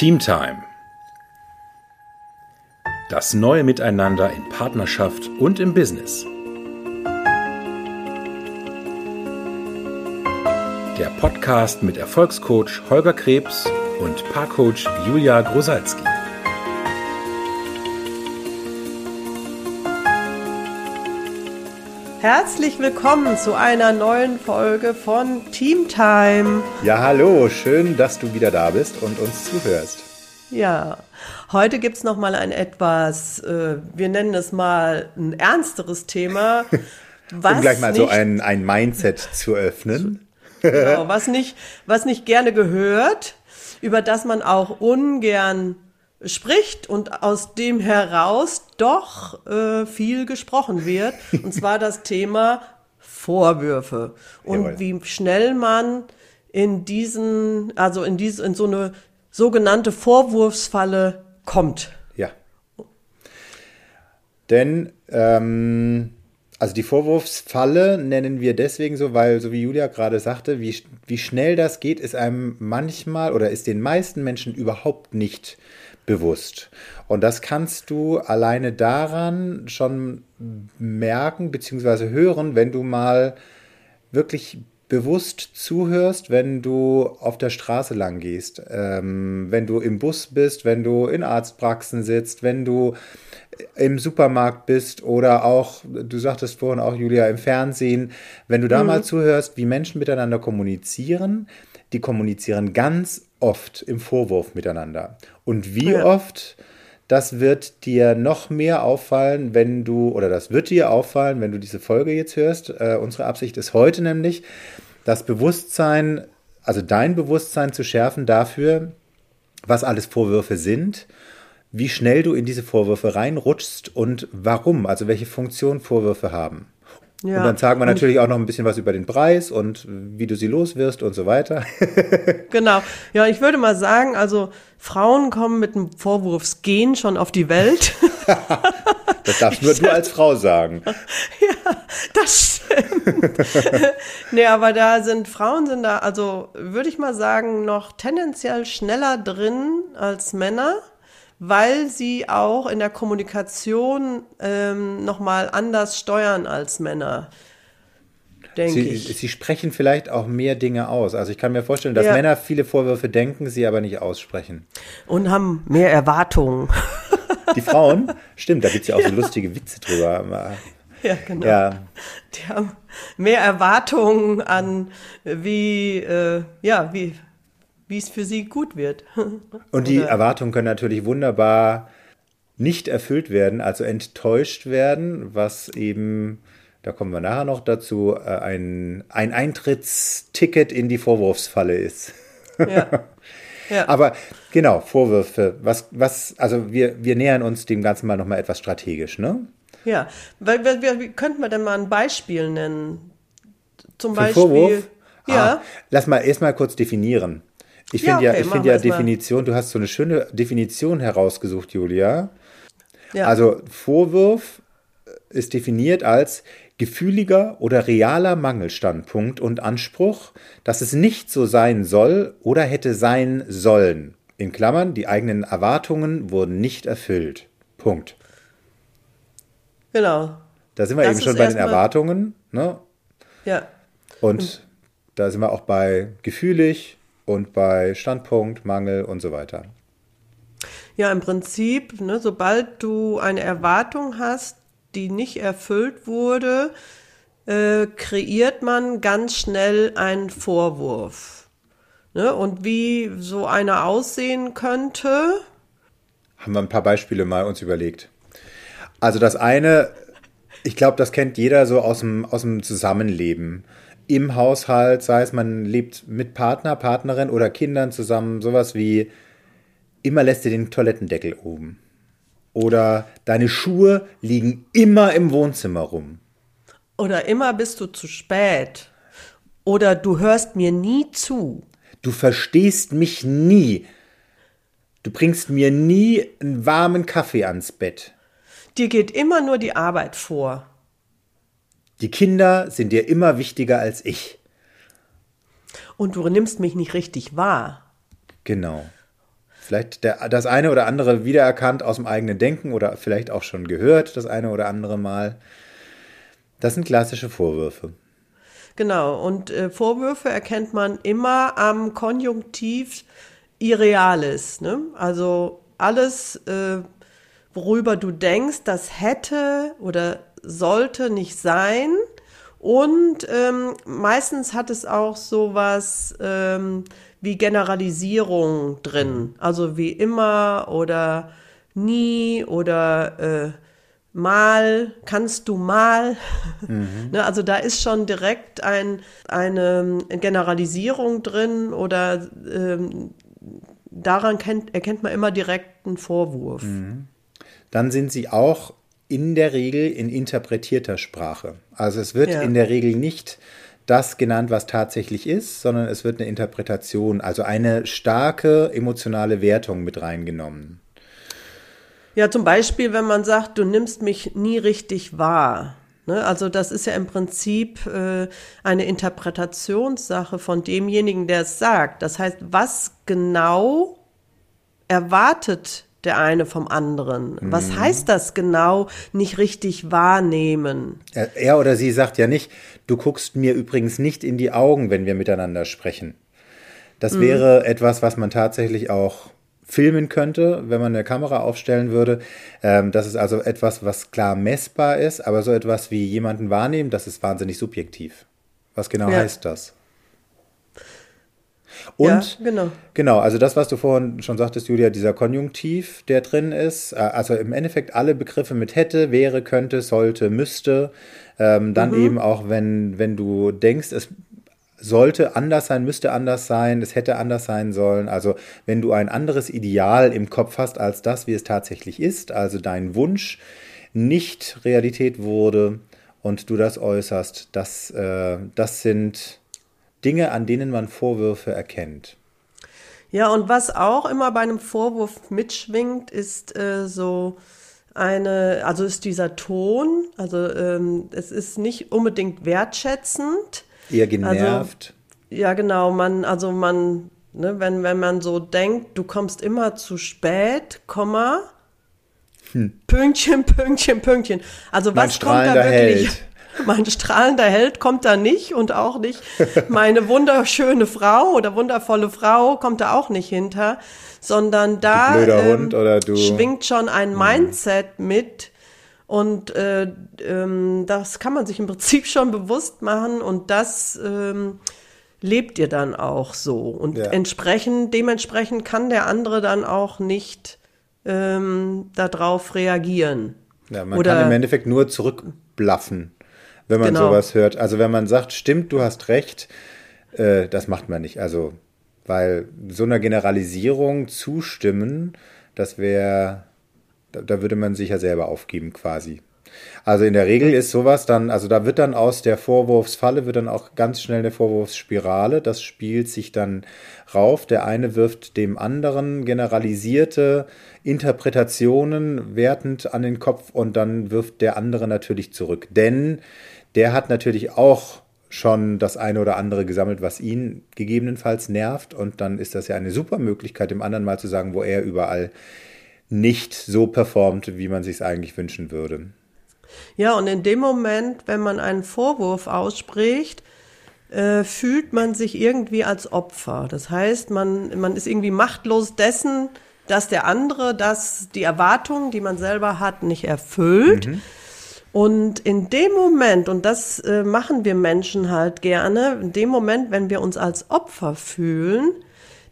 Teamtime. Das neue Miteinander in Partnerschaft und im Business. Der Podcast mit Erfolgscoach Holger Krebs und Paarcoach Julia Grosalski. Herzlich willkommen zu einer neuen Folge von Teamtime. Ja, hallo, schön, dass du wieder da bist und uns zuhörst. Ja, heute gibt es nochmal ein etwas, äh, wir nennen es mal ein ernsteres Thema. um gleich mal nicht, so ein, ein Mindset zu öffnen. genau, was nicht, was nicht gerne gehört, über das man auch ungern spricht und aus dem heraus doch äh, viel gesprochen wird. Und zwar das Thema Vorwürfe und Jawohl. wie schnell man in diesen, also in diese, in so eine sogenannte Vorwurfsfalle kommt. Ja. Denn ähm, also die Vorwurfsfalle nennen wir deswegen so, weil, so wie Julia gerade sagte, wie, wie schnell das geht, ist einem manchmal oder ist den meisten Menschen überhaupt nicht bewusst. Und das kannst du alleine daran schon merken bzw. hören, wenn du mal wirklich bewusst zuhörst, wenn du auf der Straße lang gehst, ähm, wenn du im Bus bist, wenn du in Arztpraxen sitzt, wenn du im Supermarkt bist oder auch, du sagtest vorhin auch, Julia, im Fernsehen, wenn du da mhm. mal zuhörst, wie Menschen miteinander kommunizieren, die kommunizieren ganz oft im Vorwurf miteinander. Und wie ja. oft, das wird dir noch mehr auffallen, wenn du, oder das wird dir auffallen, wenn du diese Folge jetzt hörst. Äh, unsere Absicht ist heute nämlich, das Bewusstsein, also dein Bewusstsein zu schärfen dafür, was alles Vorwürfe sind, wie schnell du in diese Vorwürfe reinrutschst und warum, also welche Funktion Vorwürfe haben. Ja. Und dann sagen wir natürlich auch noch ein bisschen was über den Preis und wie du sie loswirst und so weiter. genau. Ja, ich würde mal sagen, also Frauen kommen mit dem Vorwurfsgehen schon auf die Welt. das darfst nur du als Frau sagen. Ja, das stimmt. nee, aber da sind Frauen sind da, also würde ich mal sagen, noch tendenziell schneller drin als Männer weil sie auch in der Kommunikation ähm, nochmal anders steuern als Männer. Denke sie, ich. sie sprechen vielleicht auch mehr Dinge aus. Also ich kann mir vorstellen, dass ja. Männer viele Vorwürfe denken, sie aber nicht aussprechen. Und haben mehr Erwartungen. Die Frauen? Stimmt, da gibt es ja auch ja. so lustige Witze drüber. Ja, genau. Ja. Die haben mehr Erwartungen an, wie, äh, ja, wie, wie es für sie gut wird. Und die Erwartungen können natürlich wunderbar nicht erfüllt werden, also enttäuscht werden, was eben, da kommen wir nachher noch dazu, äh, ein, ein Eintrittsticket in die Vorwurfsfalle ist. Ja. Ja. Aber genau, Vorwürfe. Was, was, also wir, wir nähern uns dem Ganzen mal nochmal etwas strategisch, ne? Ja, weil, weil, wie könnten wir denn mal ein Beispiel nennen? Zum Für Beispiel. Vorwurf? Ja. Ah, lass mal erstmal kurz definieren. Ich finde ja, okay, ja, ich finde ja Definition, du hast so eine schöne Definition herausgesucht, Julia. Ja. Also Vorwurf ist definiert als gefühliger oder realer Mangelstandpunkt und Anspruch, dass es nicht so sein soll oder hätte sein sollen. In Klammern, die eigenen Erwartungen wurden nicht erfüllt. Punkt. Genau. Da sind wir das eben schon bei den Erwartungen. Ne? Ja. Und da sind wir auch bei gefühlig, und bei Standpunkt, Mangel und so weiter. Ja, im Prinzip, ne, sobald du eine Erwartung hast, die nicht erfüllt wurde, äh, kreiert man ganz schnell einen Vorwurf. Ne? Und wie so einer aussehen könnte. Haben wir ein paar Beispiele mal uns überlegt. Also das eine, ich glaube, das kennt jeder so aus dem, aus dem Zusammenleben im Haushalt, sei es man lebt mit Partner, Partnerin oder Kindern zusammen, sowas wie immer lässt du den Toilettendeckel oben. Oder deine Schuhe liegen immer im Wohnzimmer rum. Oder immer bist du zu spät. Oder du hörst mir nie zu. Du verstehst mich nie. Du bringst mir nie einen warmen Kaffee ans Bett. Dir geht immer nur die Arbeit vor. Die Kinder sind dir immer wichtiger als ich. Und du nimmst mich nicht richtig wahr. Genau. vielleicht der, das eine oder andere wiedererkannt aus dem eigenen Denken oder vielleicht auch schon gehört, das eine oder andere Mal. Das sind klassische Vorwürfe. Genau, und äh, Vorwürfe erkennt man immer am Konjunktiv Irreales. Ne? Also alles, äh, worüber du denkst, das hätte oder sollte nicht sein. Und ähm, meistens hat es auch sowas ähm, wie Generalisierung drin. Also wie immer oder nie oder äh, mal, kannst du mal. Mhm. ne, also da ist schon direkt ein, eine Generalisierung drin oder ähm, daran kennt, erkennt man immer direkt einen Vorwurf. Mhm. Dann sind sie auch in der Regel in interpretierter Sprache. Also es wird ja. in der Regel nicht das genannt, was tatsächlich ist, sondern es wird eine Interpretation, also eine starke emotionale Wertung mit reingenommen. Ja, zum Beispiel, wenn man sagt, du nimmst mich nie richtig wahr. Ne? Also das ist ja im Prinzip äh, eine Interpretationssache von demjenigen, der es sagt. Das heißt, was genau erwartet der eine vom anderen. Was mhm. heißt das genau, nicht richtig wahrnehmen? Er, er, oder sie sagt ja nicht, du guckst mir übrigens nicht in die Augen, wenn wir miteinander sprechen. Das mhm. wäre etwas, was man tatsächlich auch filmen könnte, wenn man eine Kamera aufstellen würde. Ähm, das ist also etwas, was klar messbar ist, aber so etwas wie jemanden wahrnehmen, das ist wahnsinnig subjektiv. Was genau ja. heißt das? Und ja, genau. genau, also das, was du vorhin schon sagtest, Julia, dieser Konjunktiv, der drin ist, äh, also im Endeffekt alle Begriffe mit hätte, wäre, könnte, sollte, müsste, ähm, dann mhm. eben auch, wenn, wenn du denkst, es sollte anders sein, müsste anders sein, es hätte anders sein sollen. Also wenn du ein anderes Ideal im Kopf hast als das, wie es tatsächlich ist, also dein Wunsch nicht Realität wurde und du das äußerst, das, äh, das sind Dinge, an denen man Vorwürfe erkennt. Ja, und was auch immer bei einem Vorwurf mitschwingt, ist äh, so eine, also ist dieser Ton, also ähm, es ist nicht unbedingt wertschätzend, Eher genervt. Also, ja, genau. Man, also man, ne, wenn, wenn man so denkt, du kommst immer zu spät, Komma, hm. Pünktchen, Pünktchen, Pünktchen. Also was kommt da wirklich? Held. Mein strahlender Held kommt da nicht und auch nicht meine wunderschöne Frau oder wundervolle Frau kommt da auch nicht hinter, sondern da ähm, schwingt schon ein hm. Mindset mit, und äh, ähm, das kann man sich im Prinzip schon bewusst machen und das ähm, lebt ihr dann auch so. Und ja. entsprechend, dementsprechend kann der andere dann auch nicht ähm, darauf reagieren. Ja, man Oder, kann im Endeffekt nur zurückblaffen, wenn man genau. sowas hört. Also wenn man sagt, stimmt, du hast recht, äh, das macht man nicht. Also, weil so einer Generalisierung zustimmen, das wäre da, da würde man sich ja selber aufgeben quasi. Also in der Regel ist sowas dann, also da wird dann aus der Vorwurfsfalle, wird dann auch ganz schnell eine Vorwurfsspirale. Das spielt sich dann rauf. Der eine wirft dem anderen generalisierte Interpretationen wertend an den Kopf und dann wirft der andere natürlich zurück. Denn der hat natürlich auch schon das eine oder andere gesammelt, was ihn gegebenenfalls nervt. Und dann ist das ja eine super Möglichkeit, dem anderen mal zu sagen, wo er überall nicht so performt, wie man sich es eigentlich wünschen würde. Ja, und in dem Moment, wenn man einen Vorwurf ausspricht, äh, fühlt man sich irgendwie als Opfer. Das heißt, man, man ist irgendwie machtlos dessen, dass der andere das, die Erwartungen, die man selber hat, nicht erfüllt. Mhm. Und in dem Moment, und das äh, machen wir Menschen halt gerne, in dem Moment, wenn wir uns als Opfer fühlen,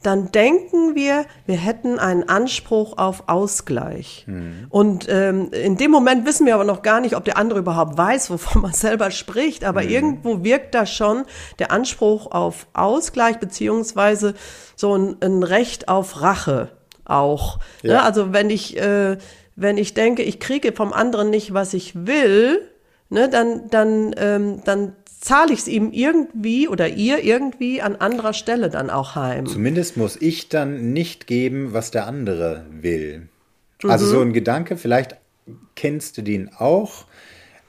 dann denken wir, wir hätten einen Anspruch auf Ausgleich. Mhm. Und ähm, in dem Moment wissen wir aber noch gar nicht, ob der andere überhaupt weiß, wovon man selber spricht. Aber mhm. irgendwo wirkt da schon der Anspruch auf Ausgleich beziehungsweise so ein, ein Recht auf Rache auch. Ne? Ja. Ne? Also wenn ich äh, wenn ich denke, ich kriege vom anderen nicht, was ich will, ne, dann dann ähm, dann zahle ich es ihm irgendwie oder ihr irgendwie an anderer Stelle dann auch heim. Zumindest muss ich dann nicht geben, was der andere will. Mhm. Also so ein Gedanke, vielleicht kennst du den auch.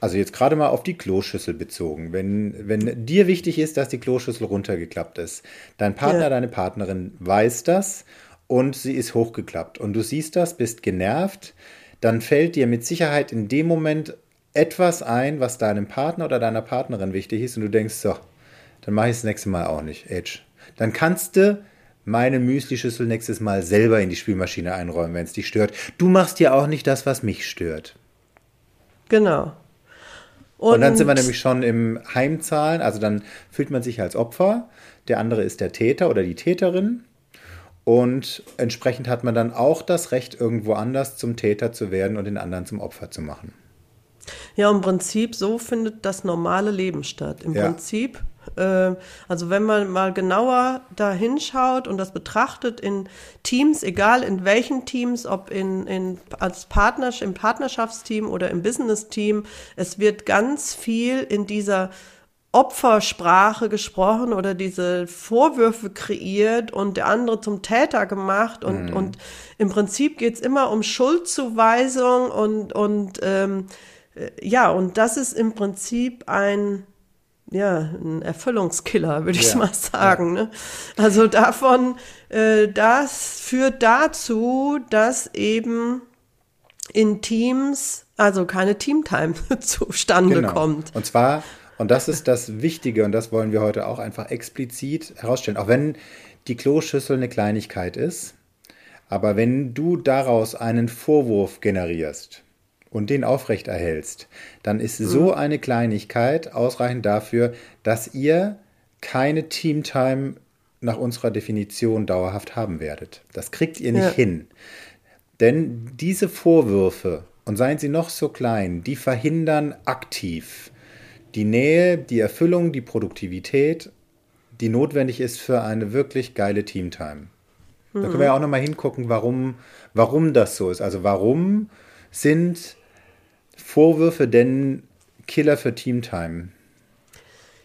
Also jetzt gerade mal auf die Kloschüssel bezogen. Wenn, wenn dir wichtig ist, dass die Kloschüssel runtergeklappt ist, dein Partner, ja. deine Partnerin weiß das und sie ist hochgeklappt und du siehst das, bist genervt, dann fällt dir mit Sicherheit in dem Moment etwas ein, was deinem Partner oder deiner Partnerin wichtig ist und du denkst, so, dann mache ich es das nächste Mal auch nicht, Age. Dann kannst du meine Müsli-Schüssel nächstes Mal selber in die Spülmaschine einräumen, wenn es dich stört. Du machst ja auch nicht das, was mich stört. Genau. Und, und, dann sind wir nämlich schon im Heimzahlen, also dann fühlt man sich als Opfer, der andere ist der Täter oder die Täterin. Und entsprechend hat man dann auch das Recht, irgendwo anders zum Täter zu werden und den anderen zum Opfer zu machen. Ja, im Prinzip, so findet das normale Leben statt. Im ja. Prinzip, äh, also wenn man mal genauer da hinschaut und das betrachtet in Teams, egal in welchen Teams, ob in, in, als Partner, im Partnerschaftsteam oder im Business-Team, es wird ganz viel in dieser Opfersprache gesprochen oder diese Vorwürfe kreiert und der andere zum Täter gemacht und, mhm. und im Prinzip geht's immer um Schuldzuweisung und, und ähm, äh, ja, und das ist im Prinzip ein, ja, ein Erfüllungskiller, würde ich ja, mal sagen. Ne? Also davon, äh, das führt dazu, dass eben in Teams, also keine Teamtime zustande genau. kommt. Und zwar, und das ist das Wichtige, und das wollen wir heute auch einfach explizit herausstellen, auch wenn die Kloschüssel eine Kleinigkeit ist, aber wenn du daraus einen Vorwurf generierst, und den aufrechterhältst, dann ist mhm. so eine Kleinigkeit ausreichend dafür, dass ihr keine Teamtime nach unserer Definition dauerhaft haben werdet. Das kriegt ihr nicht ja. hin. Denn diese Vorwürfe, und seien sie noch so klein, die verhindern aktiv die Nähe, die Erfüllung, die Produktivität, die notwendig ist für eine wirklich geile Teamtime. Da können wir ja auch nochmal hingucken, warum, warum das so ist. Also warum sind Vorwürfe denn Killer für Teamtime?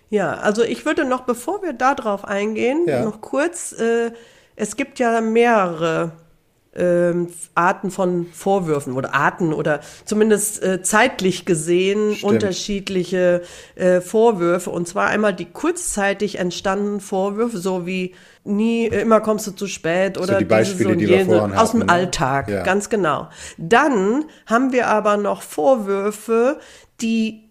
Ja, also ich würde noch, bevor wir darauf eingehen, ja. noch kurz, äh, es gibt ja mehrere ähm, Arten von Vorwürfen oder Arten oder zumindest äh, zeitlich gesehen Stimmt. unterschiedliche äh, Vorwürfe. Und zwar einmal die kurzzeitig entstandenen Vorwürfe, so wie nie, immer kommst du zu spät oder so die Beispiele, so die wir vorhin aus dem ne? Alltag, ja. ganz genau. Dann haben wir aber noch Vorwürfe, die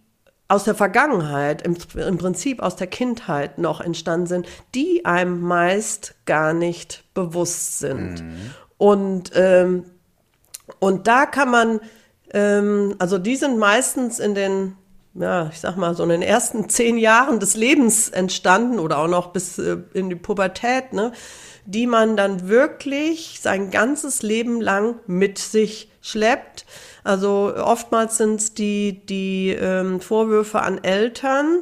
aus der Vergangenheit, im, im, Prinzip aus der Kindheit noch entstanden sind, die einem meist gar nicht bewusst sind. Mhm. Und, ähm, und da kann man, ähm, also die sind meistens in den, ja, ich sag mal, so in den ersten zehn Jahren des Lebens entstanden oder auch noch bis äh, in die Pubertät, ne, die man dann wirklich sein ganzes Leben lang mit sich schleppt. Also oftmals sind es die, die ähm, Vorwürfe an Eltern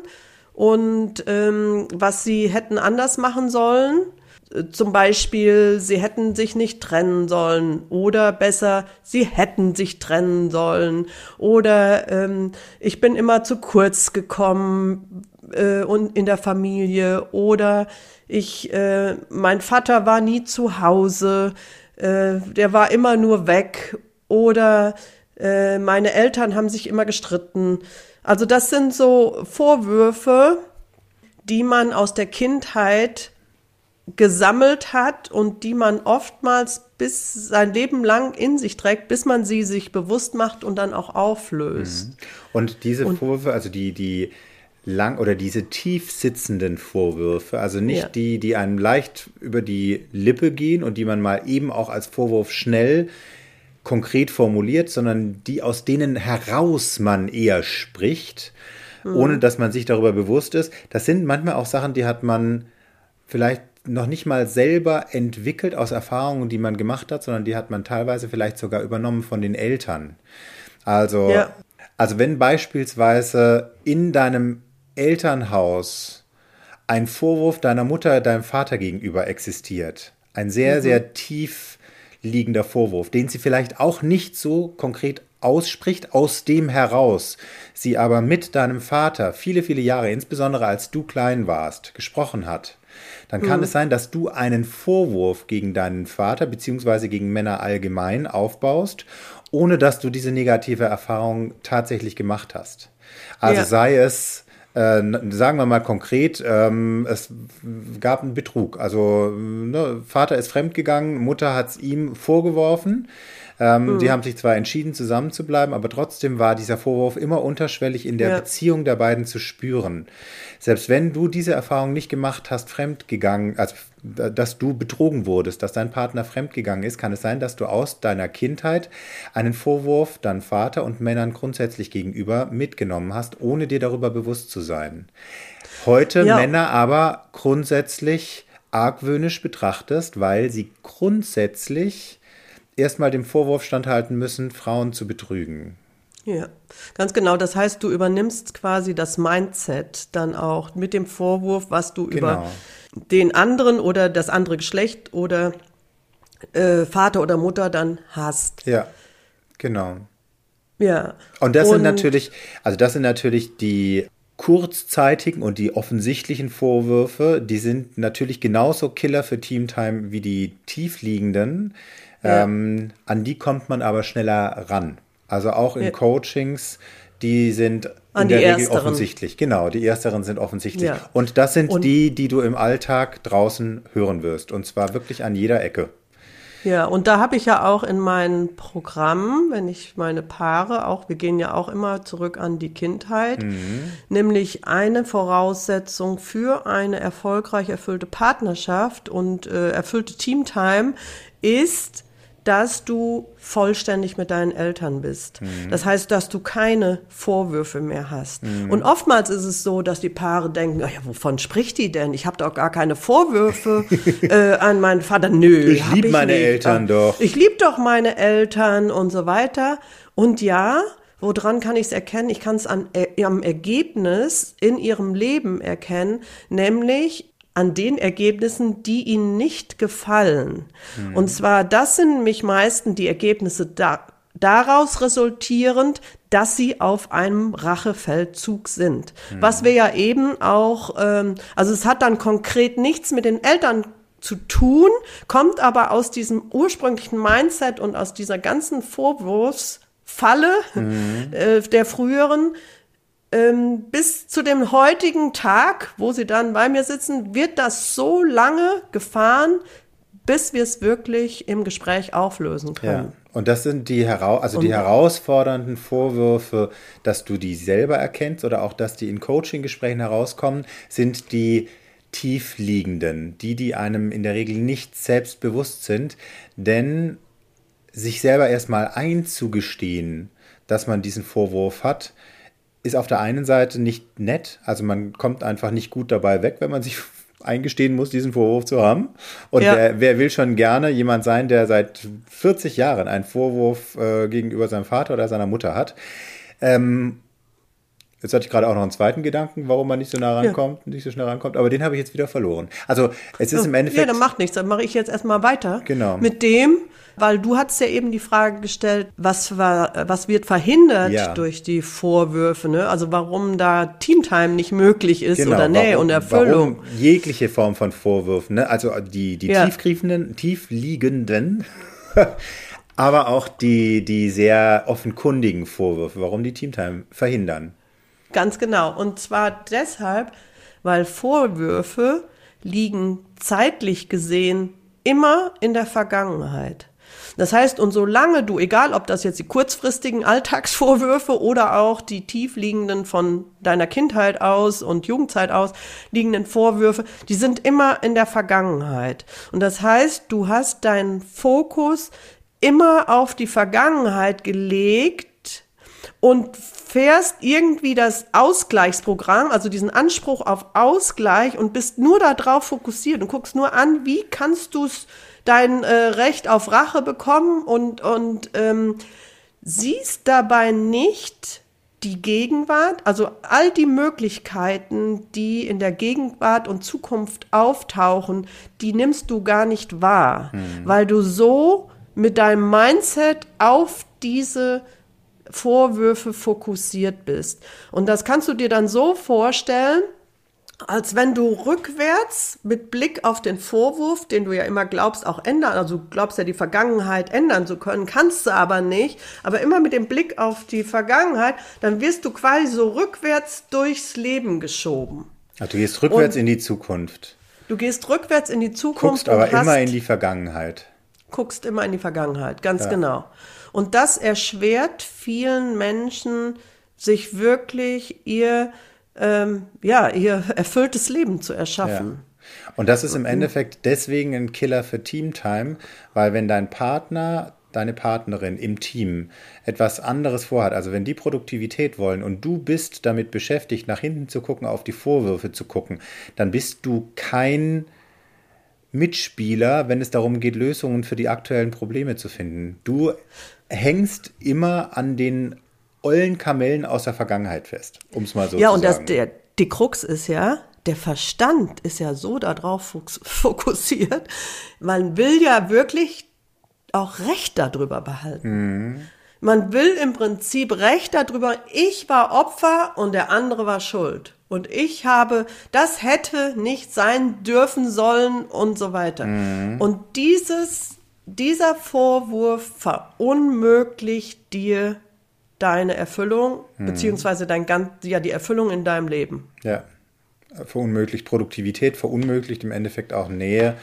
und ähm, was sie hätten anders machen sollen zum Beispiel, sie hätten sich nicht trennen sollen. Oder besser, sie hätten sich trennen sollen. Oder ähm, ich bin immer zu kurz gekommen äh, und in der Familie. Oder ich, äh, mein Vater war nie zu Hause, äh, der war immer nur weg. Oder äh, meine Eltern haben sich immer gestritten. Also das sind so Vorwürfe, die man aus der Kindheit gesammelt hat und die man oftmals bis sein Leben lang in sich trägt, bis man sie sich bewusst macht und dann auch auflöst. Mhm. Und diese und, Vorwürfe, also die, die lang oder diese tief sitzenden Vorwürfe, also nicht ja. die, die einem leicht über die Lippe gehen und die man mal eben auch als Vorwurf schnell konkret formuliert, sondern die, aus denen heraus man eher spricht, mhm. ohne dass man sich darüber bewusst ist. Das sind manchmal auch Sachen, die hat man vielleicht noch nicht mal selber entwickelt aus Erfahrungen, die man gemacht hat, sondern die hat man teilweise vielleicht sogar übernommen von den Eltern. Also, ja. also wenn beispielsweise in deinem Elternhaus ein Vorwurf deiner Mutter deinem Vater gegenüber existiert, ein sehr, mhm. sehr tief liegender Vorwurf, den sie vielleicht auch nicht so konkret ausspricht, aus dem heraus, sie aber mit deinem Vater viele, viele Jahre, insbesondere als du klein warst, gesprochen hat, dann kann mhm. es sein, dass du einen Vorwurf gegen deinen Vater beziehungsweise gegen Männer allgemein aufbaust, ohne dass du diese negative Erfahrung tatsächlich gemacht hast. Also ja. sei es äh, sagen wir mal konkret, ähm, es gab einen Betrug. Also ne, Vater ist fremdgegangen, Mutter hat es ihm vorgeworfen. Ähm, hm. Die haben sich zwar entschieden, zusammenzubleiben, aber trotzdem war dieser Vorwurf immer unterschwellig in der ja. Beziehung der beiden zu spüren. Selbst wenn du diese Erfahrung nicht gemacht hast, fremdgegangen, also dass du betrogen wurdest, dass dein Partner fremdgegangen ist, kann es sein, dass du aus deiner Kindheit einen Vorwurf deinem Vater und Männern grundsätzlich gegenüber mitgenommen hast, ohne dir darüber bewusst zu sein. Heute ja. Männer aber grundsätzlich argwöhnisch betrachtest, weil sie grundsätzlich erstmal dem Vorwurf standhalten müssen, Frauen zu betrügen. Ja, ganz genau. Das heißt, du übernimmst quasi das Mindset dann auch mit dem Vorwurf, was du genau. über den anderen oder das andere Geschlecht oder äh, Vater oder Mutter dann hast. Ja, genau. Ja. Und das und, sind natürlich, also das sind natürlich die kurzzeitigen und die offensichtlichen Vorwürfe, die sind natürlich genauso Killer für Teamtime wie die tiefliegenden. Ja. Ähm, an die kommt man aber schneller ran. Also auch in ja. Coachings, die sind an in der Regel Ersteren. offensichtlich. Genau, die Ersteren sind offensichtlich. Ja. Und das sind und die, die du im Alltag draußen hören wirst. Und zwar wirklich an jeder Ecke. Ja, und da habe ich ja auch in meinem Programm, wenn ich meine Paare auch, wir gehen ja auch immer zurück an die Kindheit, mhm. nämlich eine Voraussetzung für eine erfolgreich erfüllte Partnerschaft und äh, erfüllte Teamtime ist, dass du vollständig mit deinen Eltern bist. Mhm. Das heißt, dass du keine Vorwürfe mehr hast. Mhm. Und oftmals ist es so, dass die Paare denken, ja, wovon spricht die denn? Ich habe doch gar keine Vorwürfe äh, an meinen Vater. Nö, ich liebe meine nicht. Eltern doch. Ich liebe doch meine Eltern und so weiter. Und ja, Woran kann ich es erkennen? Ich kann es an, äh, am Ergebnis in ihrem Leben erkennen, nämlich an den Ergebnissen, die ihnen nicht gefallen. Mhm. Und zwar, das sind nämlich meistens die Ergebnisse da, daraus resultierend, dass sie auf einem Rachefeldzug sind. Mhm. Was wir ja eben auch, ähm, also es hat dann konkret nichts mit den Eltern zu tun, kommt aber aus diesem ursprünglichen Mindset und aus dieser ganzen Vorwurfsfalle mhm. äh, der früheren, ähm, bis zu dem heutigen Tag, wo sie dann bei mir sitzen, wird das so lange gefahren, bis wir es wirklich im Gespräch auflösen können. Ja. Und das sind die, Hera also die herausfordernden Vorwürfe, dass du die selber erkennst oder auch, dass die in Coaching-Gesprächen herauskommen, sind die tiefliegenden, die, die einem in der Regel nicht selbst bewusst sind. Denn sich selber erstmal einzugestehen, dass man diesen Vorwurf hat, ist auf der einen Seite nicht nett, also man kommt einfach nicht gut dabei weg, wenn man sich eingestehen muss, diesen Vorwurf zu haben. Und ja. wer, wer, will schon gerne jemand sein, der seit 40 Jahren einen Vorwurf äh, gegenüber seinem Vater oder seiner Mutter hat? Ähm, Jetzt hatte ich gerade auch noch einen zweiten Gedanken, warum man nicht so nah rankommt, ja. nicht so schnell rankommt, aber den habe ich jetzt wieder verloren. Also es ist im Endeffekt. Ja, dann macht nichts, dann mache ich jetzt erstmal weiter. Genau. Mit dem, weil du hast ja eben die Frage gestellt, was war, was wird verhindert ja. durch die Vorwürfe, ne? Also warum da Teamtime nicht möglich ist genau, oder Nähe und Erfüllung. Warum jegliche Form von Vorwürfen, ne? Also die, die ja. tiefgreifenden, tiefliegenden aber auch die, die sehr offenkundigen Vorwürfe, warum die Teamtime verhindern. Ganz genau. Und zwar deshalb, weil Vorwürfe liegen zeitlich gesehen immer in der Vergangenheit. Das heißt, und solange du, egal ob das jetzt die kurzfristigen Alltagsvorwürfe oder auch die tiefliegenden von deiner Kindheit aus und Jugendzeit aus liegenden Vorwürfe, die sind immer in der Vergangenheit. Und das heißt, du hast deinen Fokus immer auf die Vergangenheit gelegt, und fährst irgendwie das Ausgleichsprogramm, also diesen Anspruch auf Ausgleich und bist nur darauf fokussiert und guckst nur an, wie kannst du dein äh, Recht auf Rache bekommen und, und ähm, siehst dabei nicht die Gegenwart, also all die Möglichkeiten, die in der Gegenwart und Zukunft auftauchen, die nimmst du gar nicht wahr, hm. weil du so mit deinem Mindset auf diese Vorwürfe fokussiert bist. Und das kannst du dir dann so vorstellen, als wenn du rückwärts mit Blick auf den Vorwurf, den du ja immer glaubst, auch ändern, also du glaubst ja die Vergangenheit ändern zu können, kannst du aber nicht, aber immer mit dem Blick auf die Vergangenheit, dann wirst du quasi so rückwärts durchs Leben geschoben. Also du gehst rückwärts Und in die Zukunft. Du gehst rückwärts in die Zukunft. Guckst aber immer in die Vergangenheit. Guckst immer in die Vergangenheit, ganz ja. genau. Und das erschwert vielen Menschen, sich wirklich ihr ähm, ja, ihr erfülltes Leben zu erschaffen. Ja. Und das ist im Endeffekt deswegen ein Killer für Teamtime, weil wenn dein Partner, deine Partnerin im Team etwas anderes vorhat, also wenn die Produktivität wollen und du bist damit beschäftigt, nach hinten zu gucken, auf die Vorwürfe zu gucken, dann bist du kein Mitspieler, wenn es darum geht, Lösungen für die aktuellen Probleme zu finden. Du hängst immer an den ollen Kamellen aus der Vergangenheit fest, um es mal so ja, zu sagen. Ja, und der, die Krux ist ja, der Verstand ist ja so darauf fokussiert, man will ja wirklich auch Recht darüber behalten. Mhm. Man will im Prinzip Recht darüber, ich war Opfer und der andere war schuld. Und ich habe, das hätte nicht sein dürfen sollen und so weiter. Mhm. Und dieses, dieser Vorwurf verunmöglicht dir deine Erfüllung, hm. beziehungsweise dein ganz, ja, die Erfüllung in deinem Leben. Ja. Verunmöglicht Produktivität, verunmöglicht im Endeffekt auch Nähe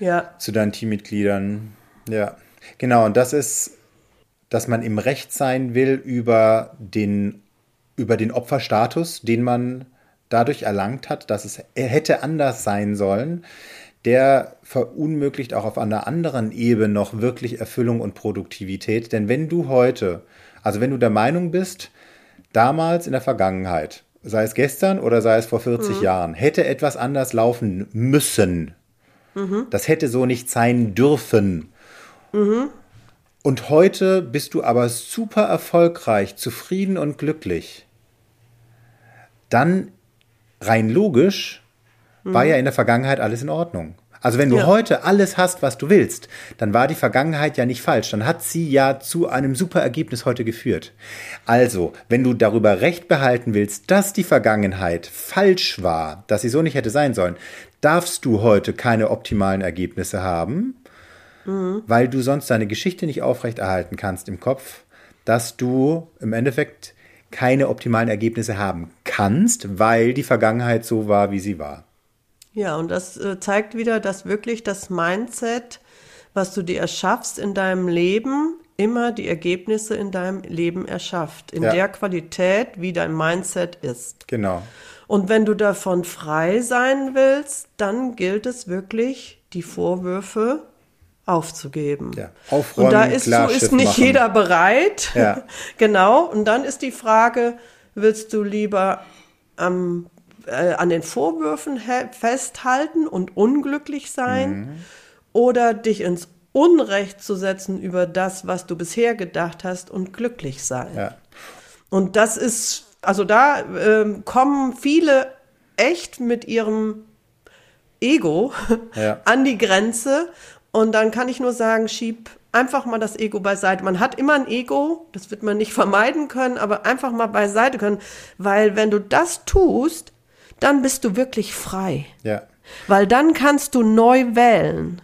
ja. zu deinen Teammitgliedern. Ja. Genau, und das ist, dass man im Recht sein will über den, über den Opferstatus, den man dadurch erlangt hat, dass es hätte anders sein sollen, der verunmöglicht auch auf einer anderen Ebene noch wirklich Erfüllung und Produktivität. Denn wenn du heute also wenn du der Meinung bist, damals in der Vergangenheit, sei es gestern oder sei es vor 40 mhm. Jahren, hätte etwas anders laufen müssen. Mhm. Das hätte so nicht sein dürfen. Mhm. Und heute bist du aber super erfolgreich, zufrieden und glücklich. Dann rein logisch war mhm. ja in der Vergangenheit alles in Ordnung. Also wenn du ja. heute alles hast, was du willst, dann war die Vergangenheit ja nicht falsch. Dann hat sie ja zu einem super Ergebnis heute geführt. Also, wenn du darüber recht behalten willst, dass die Vergangenheit falsch war, dass sie so nicht hätte sein sollen, darfst du heute keine optimalen Ergebnisse haben, mhm. weil du sonst deine Geschichte nicht aufrechterhalten kannst im Kopf, dass du im Endeffekt keine optimalen Ergebnisse haben kannst, weil die Vergangenheit so war, wie sie war. Ja, und das äh, zeigt wieder, dass wirklich das Mindset, was du dir erschaffst in deinem Leben, immer die Ergebnisse in deinem Leben erschafft. In ja. der Qualität, wie dein Mindset ist. Genau. Und wenn du davon frei sein willst, dann gilt es wirklich, die Vorwürfe aufzugeben. Ja. Aufräumen, und da ist so ist nicht machen. jeder bereit. Ja. genau. Und dann ist die Frage, willst du lieber am äh, an den Vorwürfen festhalten und unglücklich sein mhm. oder dich ins Unrecht zu setzen über das, was du bisher gedacht hast und glücklich sein. Ja. Und das ist, also da äh, kommen viele echt mit ihrem Ego ja. an die Grenze. Und dann kann ich nur sagen, schieb einfach mal das Ego beiseite. Man hat immer ein Ego, das wird man nicht vermeiden können, aber einfach mal beiseite können, weil wenn du das tust, dann bist du wirklich frei. Ja. Weil dann kannst du neu wählen,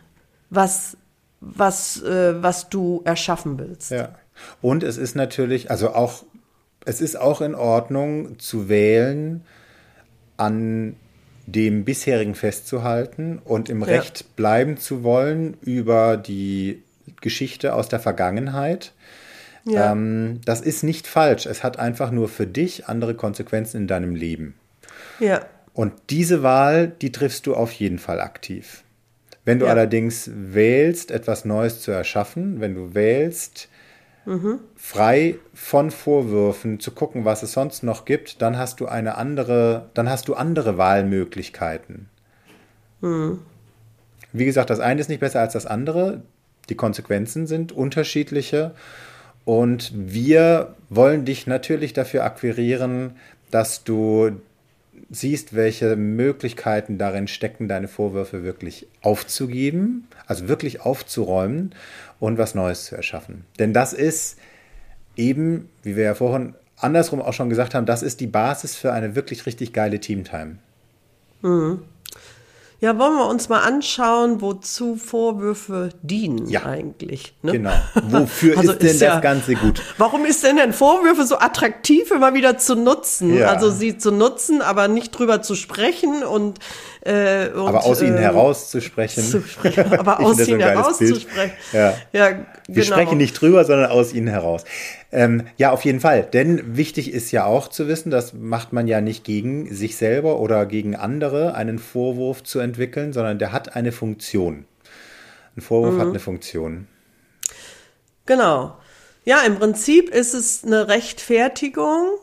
was, was, äh, was du erschaffen willst. Ja. Und es ist natürlich, also auch, es ist auch in Ordnung zu wählen, an dem bisherigen festzuhalten und im ja. Recht bleiben zu wollen über die Geschichte aus der Vergangenheit. Ja. Ähm, das ist nicht falsch. Es hat einfach nur für dich andere Konsequenzen in deinem Leben. Ja. Und diese Wahl, die triffst du auf jeden Fall aktiv. Wenn du ja. allerdings wählst, etwas Neues zu erschaffen, wenn du wählst, mhm. frei von Vorwürfen zu gucken, was es sonst noch gibt, dann hast du eine andere, dann hast du andere Wahlmöglichkeiten. Mhm. Wie gesagt, das eine ist nicht besser als das andere. Die Konsequenzen sind unterschiedliche. Und wir wollen dich natürlich dafür akquirieren, dass du siehst, welche Möglichkeiten darin stecken, deine Vorwürfe wirklich aufzugeben, also wirklich aufzuräumen und was Neues zu erschaffen. Denn das ist eben, wie wir ja vorhin andersrum auch schon gesagt haben, das ist die Basis für eine wirklich richtig geile Teamtime. Ja, wollen wir uns mal anschauen, wozu Vorwürfe dienen Ja. eigentlich. Ne? Genau. Wofür Also ist denn ist das ja- Ganze gut? Warum ist denn denn Vorwürfe so attraktiv immer wieder zu nutzen? Ja. Also sie zu nutzen, aber nicht drüber zu sprechen und, äh, und Aber aus ihnen ähm, herauszusprechen. zu sprechen, aber aus das ihnen herauszusprechen. Ja. ja Wir genau. sprechen nicht drüber, sondern aus ihnen heraus. Ähm, ja, auf jeden Fall. Denn wichtig ist ja auch zu wissen, das macht man ja nicht gegen sich selber oder gegen andere, einen Vorwurf zu entwickeln, sondern der hat eine Funktion. Ein Vorwurf Mhm. hat eine Funktion. Genau. Ja, im Prinzip ist es eine Rechtfertigung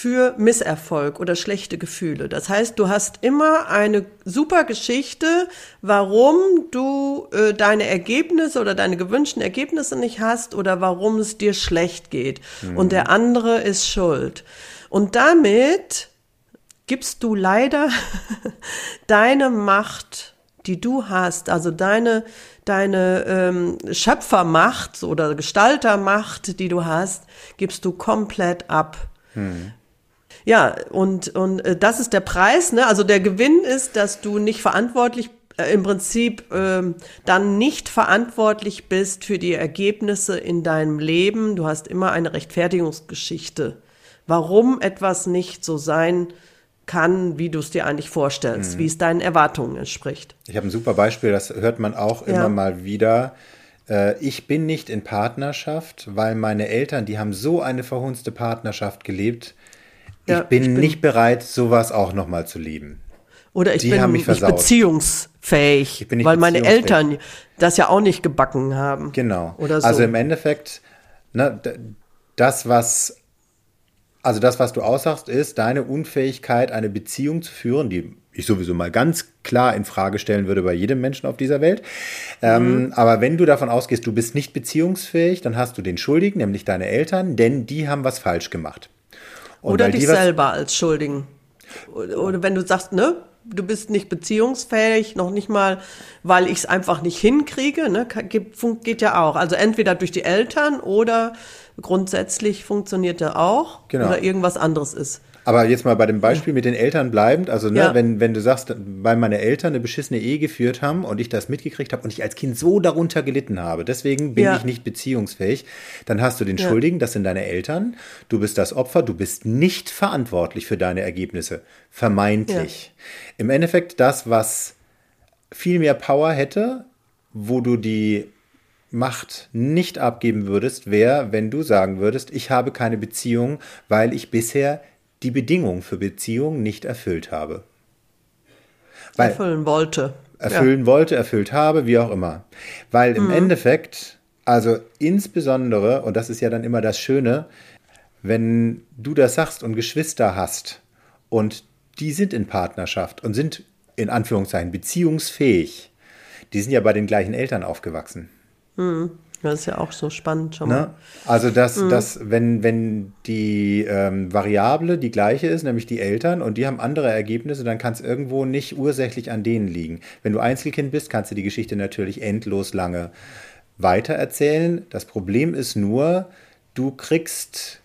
für Misserfolg oder schlechte Gefühle. Das heißt, du hast immer eine super Geschichte, warum du äh, deine Ergebnisse oder deine gewünschten Ergebnisse nicht hast oder warum es dir schlecht geht. Und der andere ist schuld. Und damit gibst du leider deine Macht, die du hast, also deine, deine ähm, Schöpfermacht oder Gestaltermacht, die du hast, gibst du komplett ab. Ja, und, und äh, das ist der Preis, ne? Also der Gewinn ist, dass du nicht verantwortlich äh, im Prinzip ähm, dann nicht verantwortlich bist für die Ergebnisse in deinem Leben. Du hast immer eine Rechtfertigungsgeschichte, warum etwas nicht so sein kann, wie du es dir eigentlich vorstellst, wie es deinen Erwartungen entspricht. Ich habe ein super Beispiel, das hört man auch Ja. immer mal wieder. Äh, Ich bin nicht in Partnerschaft, weil meine Eltern, die haben so eine verhunzte Partnerschaft gelebt. Ich, Ja, bin, ich bin- nicht bereit, sowas auch nochmal zu leben. Oder ich Die bin haben mich nicht beziehungsfähig, Ich bin nicht weil meine. Eltern das ja auch nicht gebacken haben. Genau. Oder so. Also im Endeffekt, ne, das, was, also das, was du aussagst, ist deine Unfähigkeit, eine Beziehung zu führen, die ich sowieso mal ganz klar in Frage stellen würde bei jedem Menschen auf dieser Welt. Ähm, Mhm. aber wenn du davon ausgehst, du bist nicht beziehungsfähig, dann hast du den Schuldigen, nämlich deine Eltern, denn die haben was falsch gemacht. Oder dich selber als Schuldigen. Oder, oder wenn du sagst, ne, du bist nicht beziehungsfähig, noch nicht mal, weil ich es einfach nicht hinkriege, ne, geht ja auch. Also entweder durch die Eltern oder grundsätzlich funktioniert er auch Genau. oder irgendwas anderes ist. Aber jetzt mal bei dem Beispiel mit den Eltern bleibend, also ne, Ja. wenn, wenn du sagst, weil meine Eltern eine beschissene Ehe geführt haben und ich das mitgekriegt habe und ich als Kind so darunter gelitten habe, deswegen bin Ja. ich nicht beziehungsfähig, dann hast du den Ja. Schuldigen, das sind deine Eltern, du bist das Opfer, du bist nicht verantwortlich für deine Ergebnisse, vermeintlich. Im Endeffekt das, was viel mehr Power hätte, wo du die Macht nicht abgeben würdest, wäre, wenn du sagen würdest, ich habe keine Beziehung, weil ich bisher die Bedingung für Beziehung nicht erfüllt habe. Weil Erfüllen wollte. erfüllen wollte, erfüllt habe, wie auch immer. Weil im Endeffekt, also insbesondere, und das ist ja dann immer das Schöne, wenn du das sagst und Geschwister hast und die sind in Partnerschaft und sind in Anführungszeichen beziehungsfähig, die sind ja bei den gleichen Eltern aufgewachsen. Ja. Das ist ja auch so spannend schon mal. Ne? Also, dass, dass wenn, wenn die ähm, Variable die gleiche ist, nämlich die Eltern, und die haben andere Ergebnisse, dann kann es irgendwo nicht ursächlich an denen liegen. Wenn du Einzelkind bist, kannst du die Geschichte natürlich endlos lange weitererzählen. Das Problem ist nur, du kriegst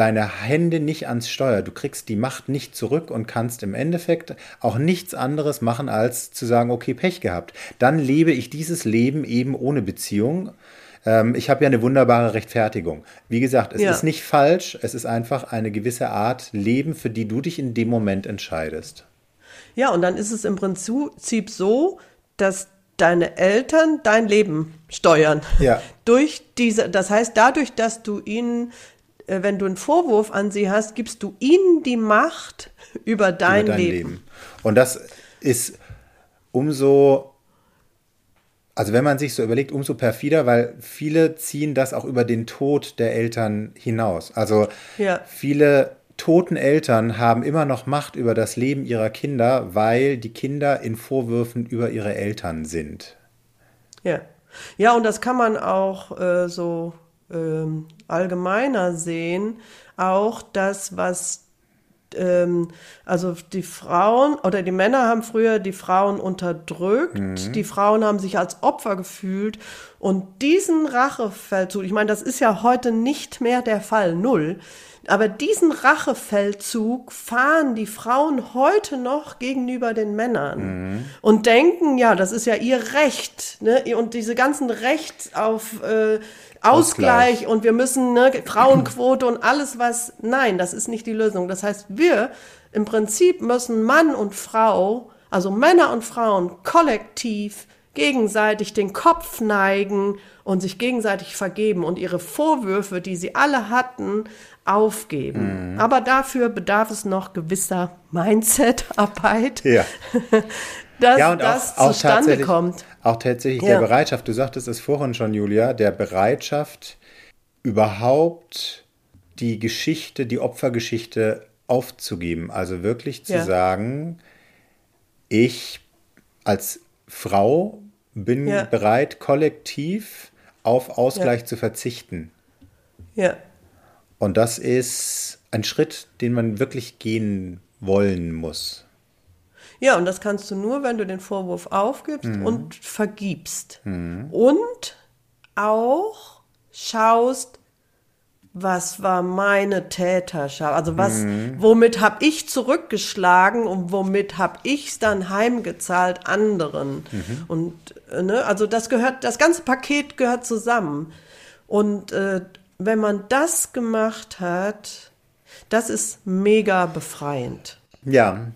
deine Hände nicht ans Steuer. Du kriegst die Macht nicht zurück und kannst im Endeffekt auch nichts anderes machen, als zu sagen, okay, Pech gehabt. Dann lebe ich dieses Leben eben ohne Beziehung. Ähm, ich habe ja eine wunderbare Rechtfertigung. Wie gesagt, es Ja. ist nicht falsch, es ist einfach eine gewisse Art Leben, für die du dich in dem Moment entscheidest. Ja, und dann ist es im Prinzip so, dass deine Eltern dein Leben steuern. Ja. Durch diese, das heißt, dadurch, dass du ihnen, wenn du einen Vorwurf an sie hast, gibst du ihnen die Macht über dein, über dein Leben. Leben. Und das ist umso, also wenn man sich so überlegt, umso perfider, weil viele ziehen das auch über den Tod der Eltern hinaus. Also Ja. viele toten Eltern haben immer noch Macht über das Leben ihrer Kinder, weil die Kinder in Vorwürfen über ihre Eltern sind. Ja. Ja, und das kann man auch äh, so ähm, allgemeiner sehen. Auch das, was ähm, also die Frauen oder die Männer haben früher die Frauen unterdrückt, die Frauen haben sich als Opfer gefühlt und diesen Rachefeldzug, ich meine, das ist ja heute nicht mehr der Fall, null. Aber diesen Rachefeldzug fahren die Frauen heute noch gegenüber den Männern und denken, ja, das ist ja ihr Recht. Ne? Und diese ganzen Rechts auf äh, Ausgleich, Ausgleich. und wir müssen ne, Frauenquote und alles was. Nein, das ist nicht die Lösung. Das heißt, wir im Prinzip müssen Mann und Frau, also Männer und Frauen kollektiv gegenseitig den Kopf neigen und sich gegenseitig vergeben und ihre Vorwürfe, die sie alle hatten, aufgeben. Aber dafür bedarf es noch gewisser Mindset-Arbeit, Ja. dass Ja, und das auch, auch zustande tatsächlich, kommt. auch tatsächlich Ja. der Bereitschaft, du sagtest es vorhin schon, Julia, der Bereitschaft, überhaupt die Geschichte, die Opfergeschichte aufzugeben. Also wirklich zu Ja. sagen, ich als Frau bin Ja. bereit, kollektiv auf Ausgleich zu verzichten. Ja. Und das ist ein Schritt, den man wirklich gehen wollen muss. Ja, und das kannst du nur, wenn du den Vorwurf aufgibst Mhm. und vergibst. Und auch schaust, was war meine Täterschaft? Also was, Mhm. womit habe ich zurückgeschlagen und womit habe ich es dann heimgezahlt anderen? Mhm. Und äh, ne, also das gehört, das ganze Paket gehört zusammen. Und äh, wenn man das gemacht hat, das ist mega befreiend. Ja,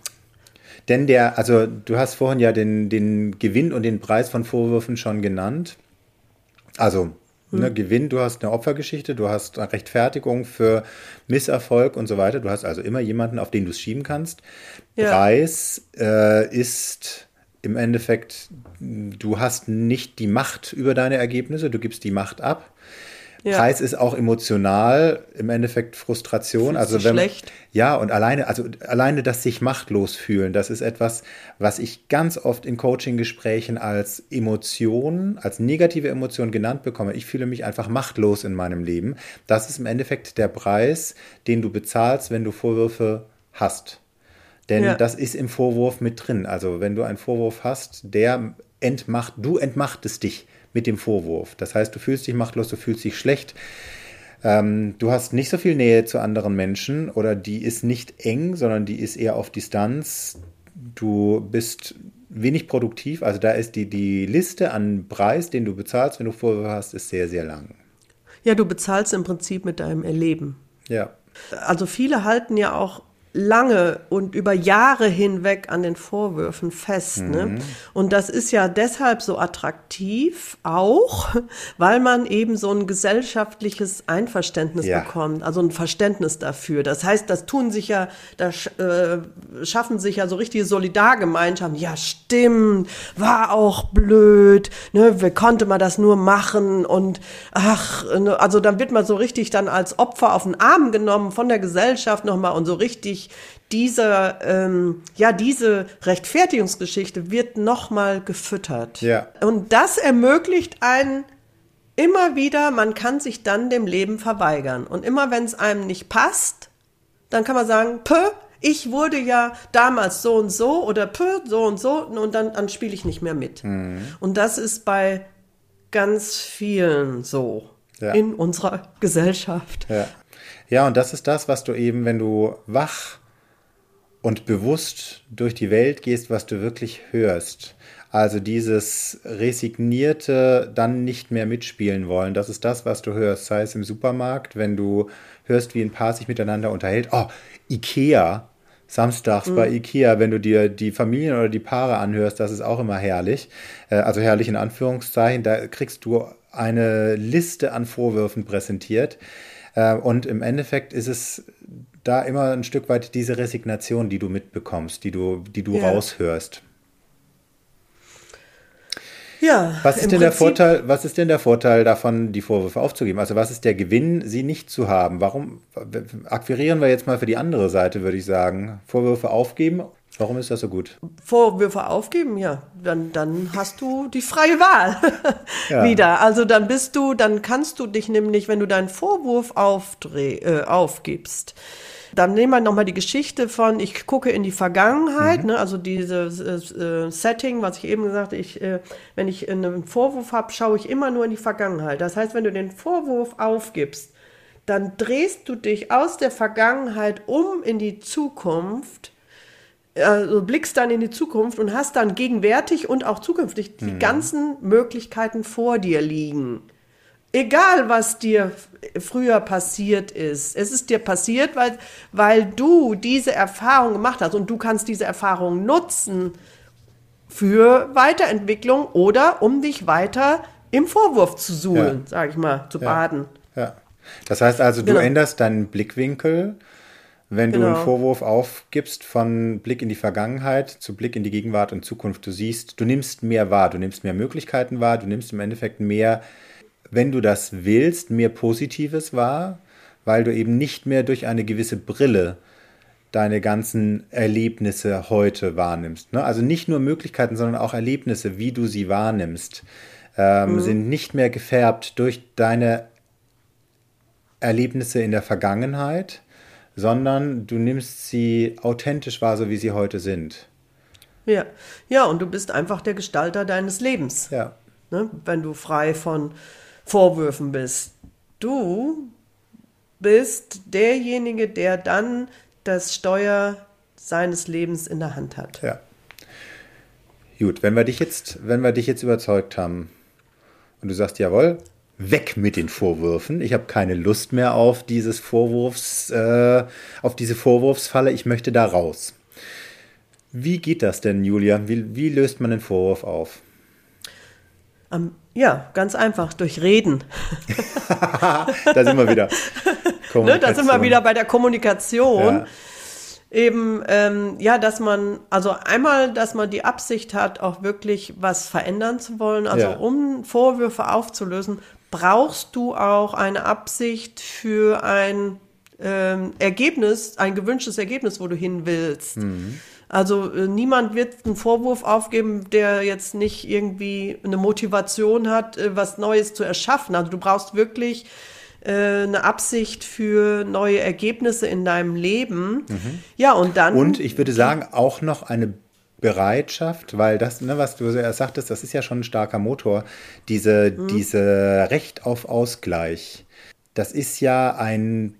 denn der, also du hast vorhin ja den, den Gewinn und den Preis von Vorwürfen schon genannt. Also ne, Gewinn, du hast eine Opfergeschichte, du hast eine Rechtfertigung für Misserfolg und so weiter. Du hast also immer jemanden, auf den du es schieben kannst. Ja. Preis äh, ist im Endeffekt, du hast nicht die Macht über deine Ergebnisse, du gibst die Macht ab. Ja. Preis ist auch emotional, im Endeffekt Frustration. Fühlst also wenn, schlecht. ja, und alleine, also alleine das sich machtlos fühlen, das ist etwas, was ich ganz oft in Coaching-Gesprächen als Emotion, als negative Emotion genannt bekomme. Ich fühle mich einfach machtlos in meinem Leben. Das ist im Endeffekt der Preis, den du bezahlst, wenn du Vorwürfe hast. Denn Ja. das ist im Vorwurf mit drin. Also wenn du einen Vorwurf hast, der entmacht, du entmachtest dich mit dem Vorwurf. Das heißt, du fühlst dich machtlos, du fühlst dich schlecht. Ähm, du hast nicht so viel Nähe zu anderen Menschen oder die ist nicht eng, sondern die ist eher auf Distanz. Du bist wenig produktiv. Also da ist die, die Liste an Preis, den du bezahlst, wenn du Vorwürfe hast, ist sehr, sehr lang. Ja, du bezahlst im Prinzip mit deinem Erleben. Ja. Also viele halten ja auch lange und über Jahre hinweg an den Vorwürfen fest. Ne? Und das ist ja deshalb so attraktiv, auch weil man eben so ein gesellschaftliches Einverständnis Ja. bekommt, also ein Verständnis dafür. Das heißt, das tun sich ja, da äh, schaffen sich ja so richtige Solidargemeinschaften. Ja, stimmt, war auch blöd, ne? wie konnte man das nur machen und ach, ne? also dann wird man so richtig dann als Opfer auf den Arm genommen von der Gesellschaft nochmal und so richtig diese, ähm, ja, diese Rechtfertigungsgeschichte wird nochmal gefüttert. Ja. Und das ermöglicht einen immer wieder, man kann sich dann dem Leben verweigern. Und immer wenn es einem nicht passt, dann kann man sagen, pö, ich wurde ja damals so und so oder pö, so und so und dann, dann spiele ich nicht mehr mit. Und das ist bei ganz vielen so Ja. in unserer Gesellschaft. Ja. Ja, und das ist das, was du eben, wenn du wach und bewusst durch die Welt gehst, was du wirklich hörst. Also dieses resignierte, dann nicht mehr mitspielen wollen, das ist das, was du hörst. Sei es im Supermarkt, wenn du hörst, wie ein Paar sich miteinander unterhält. Oh, Ikea, samstags bei Ikea, wenn du dir die Familien oder die Paare anhörst, das ist auch immer herrlich. Äh, Also herrlich in Anführungszeichen. Da kriegst du eine Liste an Vorwürfen präsentiert. Äh, Und im Endeffekt ist es da immer ein Stück weit diese Resignation, die du mitbekommst, die du, die du Ja. raushörst. Ja, Was ist denn der Prinzip- Vorteil, was ist denn der Vorteil davon, die Vorwürfe aufzugeben? Also was ist der Gewinn, sie nicht zu haben? Warum akquirieren wir jetzt mal für die andere Seite, würde ich sagen. Vorwürfe aufgeben. Warum ist das so gut? Vorwürfe aufgeben, ja, dann, dann hast du die freie Wahl Ja. wieder. Also dann bist du, dann kannst du dich nämlich, wenn du deinen Vorwurf aufdreh, äh, aufgibst, dann nehmen wir nochmal die Geschichte von, ich gucke in die Vergangenheit, ne, also dieses äh, Setting, was ich eben gesagt habe, ich, äh, wenn ich einen Vorwurf habe, schaue ich immer nur in die Vergangenheit. Das heißt, wenn du den Vorwurf aufgibst, dann drehst du dich aus der Vergangenheit um in die Zukunft, also blickst dann in die Zukunft und hast dann gegenwärtig und auch zukünftig die ganzen Möglichkeiten vor dir liegen. Egal, was dir früher passiert ist. Es ist dir passiert, weil, weil du diese Erfahrung gemacht hast und du kannst diese Erfahrung nutzen für Weiterentwicklung oder um dich weiter im Vorwurf zu suhlen, Ja. sag ich mal, zu Ja. baden. Ja. Das heißt also, du Genau. änderst deinen Blickwinkel, wenn du Genau. einen Vorwurf aufgibst von Blick in die Vergangenheit zu Blick in die Gegenwart und Zukunft. Du siehst, du nimmst mehr wahr, du nimmst mehr Möglichkeiten wahr, du nimmst im Endeffekt mehr, wenn du das willst, mehr Positives wahr, weil du eben nicht mehr durch eine gewisse Brille deine ganzen Erlebnisse heute wahrnimmst. Ne? Also nicht nur Möglichkeiten, sondern auch Erlebnisse, wie du sie wahrnimmst, ähm, sind nicht mehr gefärbt durch deine Erlebnisse in der Vergangenheit, sondern du nimmst sie authentisch wahr, so wie sie heute sind. Ja. ja, und du bist einfach der Gestalter deines Lebens. Ja. ne, wenn du frei von Vorwürfen bist. Du bist derjenige, der dann das Steuer seines Lebens in der Hand hat. Ja. Gut, wenn wir dich jetzt, wenn wir dich jetzt überzeugt haben und du sagst, jawohl, weg mit den Vorwürfen. Ich habe keine Lust mehr auf dieses Vorwurfs, äh, auf diese Vorwurfsfalle. Ich möchte da raus. Wie geht das denn, Julia? Wie, wie löst man den Vorwurf auf? Ähm, ja, ganz einfach, durch Reden. Da sind wir wieder. Ne, da sind wir wieder bei der Kommunikation. Ja. Eben, ähm, ja, dass man, also einmal, dass man die Absicht hat, auch wirklich was verändern zu wollen. Also Ja. um Vorwürfe aufzulösen, brauchst du auch eine Absicht für ein ähm, Ergebnis, ein gewünschtes Ergebnis, wo du hin willst. Also äh, niemand wird einen Vorwurf aufgeben, der jetzt nicht irgendwie eine Motivation hat, äh, was Neues zu erschaffen. Also du brauchst wirklich äh, eine Absicht für neue Ergebnisse in deinem Leben. Ja, und dann. Und ich würde sagen, auch noch eine Bereitschaft, weil das, ne, was du so erst sagtest, das ist ja schon ein starker Motor, diese, diese Recht auf Ausgleich. Das ist ja ein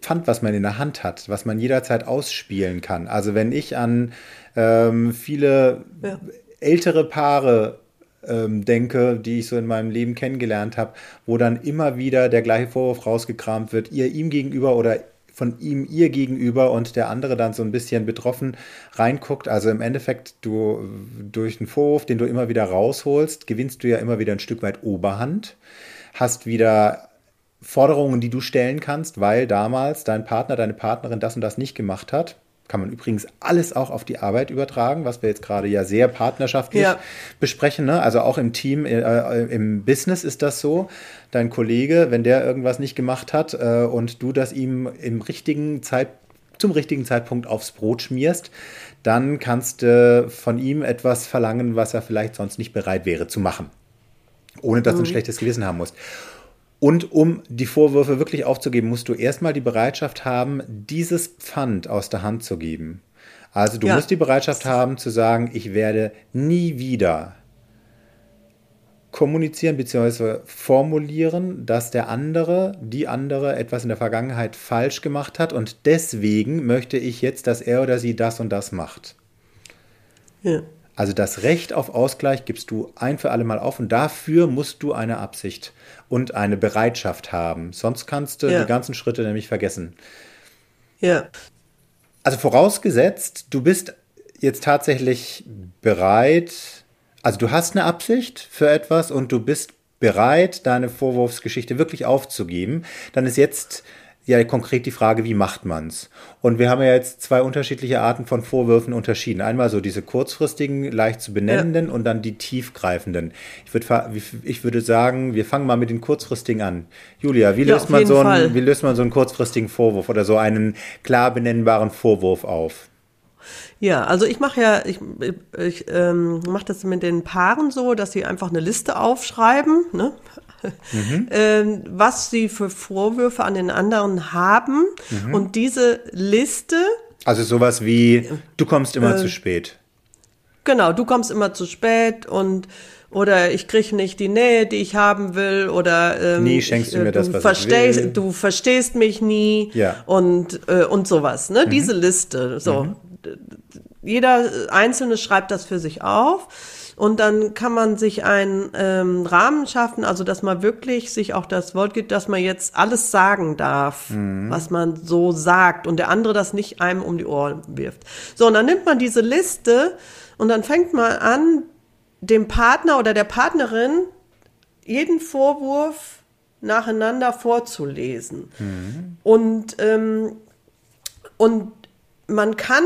Pfand, was man in der Hand hat, was man jederzeit ausspielen kann. Also wenn ich an ähm, viele Ja. ältere Paare ähm, denke, die ich so in meinem Leben kennengelernt habe, wo dann immer wieder der gleiche Vorwurf rausgekramt wird, ihr ihm gegenüber oder von ihm ihr gegenüber und der andere dann so ein bisschen betroffen reinguckt. Also im Endeffekt, du durch einen Vorwurf, den du immer wieder rausholst, gewinnst du ja immer wieder ein Stück weit Oberhand, hast wieder Forderungen, die du stellen kannst, weil damals dein Partner, deine Partnerin das und das nicht gemacht hat. Kann man übrigens alles auch auf die Arbeit übertragen, was wir jetzt gerade ja sehr partnerschaftlich Ja. besprechen. Ne? Also auch im Team, äh, im Business ist das so. Dein Kollege, wenn der irgendwas nicht gemacht hat äh, und du das ihm im richtigen Zeit, zum richtigen Zeitpunkt aufs Brot schmierst, dann kannst du von ihm etwas verlangen, was er vielleicht sonst nicht bereit wäre zu machen. Ohne dass du ein schlechtes Gewissen haben musst. Und um die Vorwürfe wirklich aufzugeben, musst du erstmal die Bereitschaft haben, dieses Pfand aus der Hand zu geben. Also du Ja. musst die Bereitschaft haben zu sagen, ich werde nie wieder kommunizieren bzw. formulieren, dass der andere, die andere etwas in der Vergangenheit falsch gemacht hat und deswegen möchte ich jetzt, dass er oder sie das und das macht. ja. Also das Recht auf Ausgleich gibst du ein für alle Mal auf und dafür musst du eine Absicht und eine Bereitschaft haben. Sonst kannst du Ja. die ganzen Schritte nämlich vergessen. ja. Also vorausgesetzt, du bist jetzt tatsächlich bereit, also du hast eine Absicht für etwas und du bist bereit, deine Vorwurfsgeschichte wirklich aufzugeben, dann ist jetzt ja konkret die Frage, wie macht man's? Und wir haben ja jetzt zwei unterschiedliche Arten von Vorwürfen unterschieden. Einmal so diese kurzfristigen, leicht zu benennenden und dann die tiefgreifenden. Ich würde, ich würde sagen, wir fangen mal mit den kurzfristigen an. Julia, wie Ja, löst man so einen, wie löst man so einen kurzfristigen Vorwurf oder so einen klar benennbaren Vorwurf auf? Ja, also ich mache ja, ich, ich ähm, mache das mit den Paaren so, dass sie einfach eine Liste aufschreiben, ne? ähm, was sie für Vorwürfe an den anderen haben. Und diese Liste, Also sowas wie, du kommst Äh, immer zu spät. genau, du kommst immer zu spät und oder ich kriege nicht die Nähe, die ich haben will oder ähm, nie schenkst ich, du mir äh, das, was verstehst, ich will. du verstehst mich nie Ja. und äh, und sowas, ne? Diese Liste, so Mhm. jeder Einzelne schreibt das für sich auf. Und dann kann man sich einen ähm, Rahmen schaffen, also dass man wirklich sich auch das Wort gibt, dass man jetzt alles sagen darf, was man so sagt und der andere das nicht einem um die Ohren wirft. So, und dann nimmt man diese Liste und dann fängt man an, dem Partner oder der Partnerin jeden Vorwurf nacheinander vorzulesen. Und, ähm, und man kann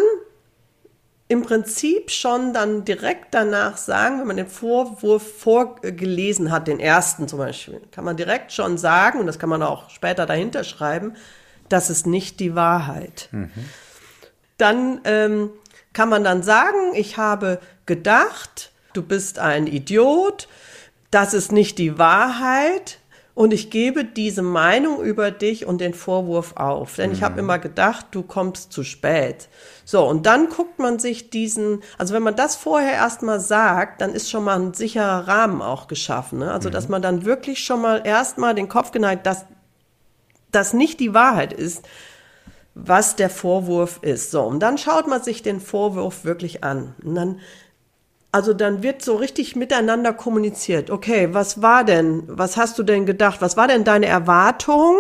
im Prinzip schon dann direkt danach sagen, wenn man den Vorwurf vorgelesen hat, den ersten zum Beispiel, kann man direkt schon sagen, und das kann man auch später dahinter schreiben, das ist nicht die Wahrheit. Dann ähm, kann man dann sagen, ich habe gedacht, du bist ein Idiot, das ist nicht die Wahrheit und ich gebe diese Meinung über dich und den Vorwurf auf. Denn ich habe immer gedacht, du kommst zu spät. So, und dann guckt man sich diesen, also wenn man das vorher erstmal sagt, dann ist schon mal ein sicherer Rahmen auch geschaffen. Ne? Also, dass man dann wirklich schon mal erstmal den Kopf geneigt, dass das nicht die Wahrheit ist, was der Vorwurf ist. So, und dann schaut man sich den Vorwurf wirklich an. Und dann, also dann wird so richtig miteinander kommuniziert. Okay, was war denn, was hast du denn gedacht? Was war denn deine Erwartung?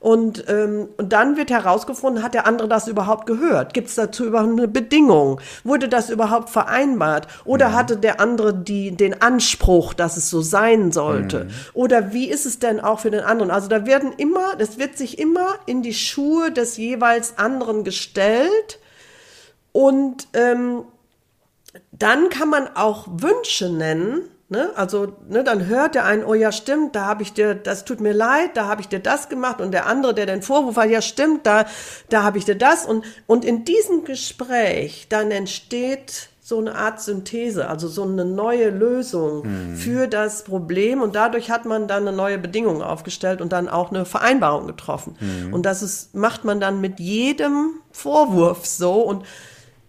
Und, ähm, und dann wird herausgefunden, hat der andere das überhaupt gehört? Gibt es dazu überhaupt eine Bedingung? Wurde das überhaupt vereinbart? Oder hatte der andere die, den Anspruch, dass es so sein sollte? Oder wie ist es denn auch für den anderen? Also da werden immer, das wird sich immer in die Schuhe des jeweils anderen gestellt. Und ähm, dann kann man auch Wünsche nennen. Ne? Also, ne, dann hört der einen, oh ja, stimmt, da habe ich dir, das tut mir leid, da habe ich dir das gemacht und der andere, der den Vorwurf hat, ja, stimmt, da, da habe ich dir das. Und, und in diesem Gespräch dann entsteht so eine Art Synthese, also so eine neue Lösung für das Problem und dadurch hat man dann eine neue Bedingung aufgestellt und dann auch eine Vereinbarung getroffen. Und das ist, macht man dann mit jedem Vorwurf so und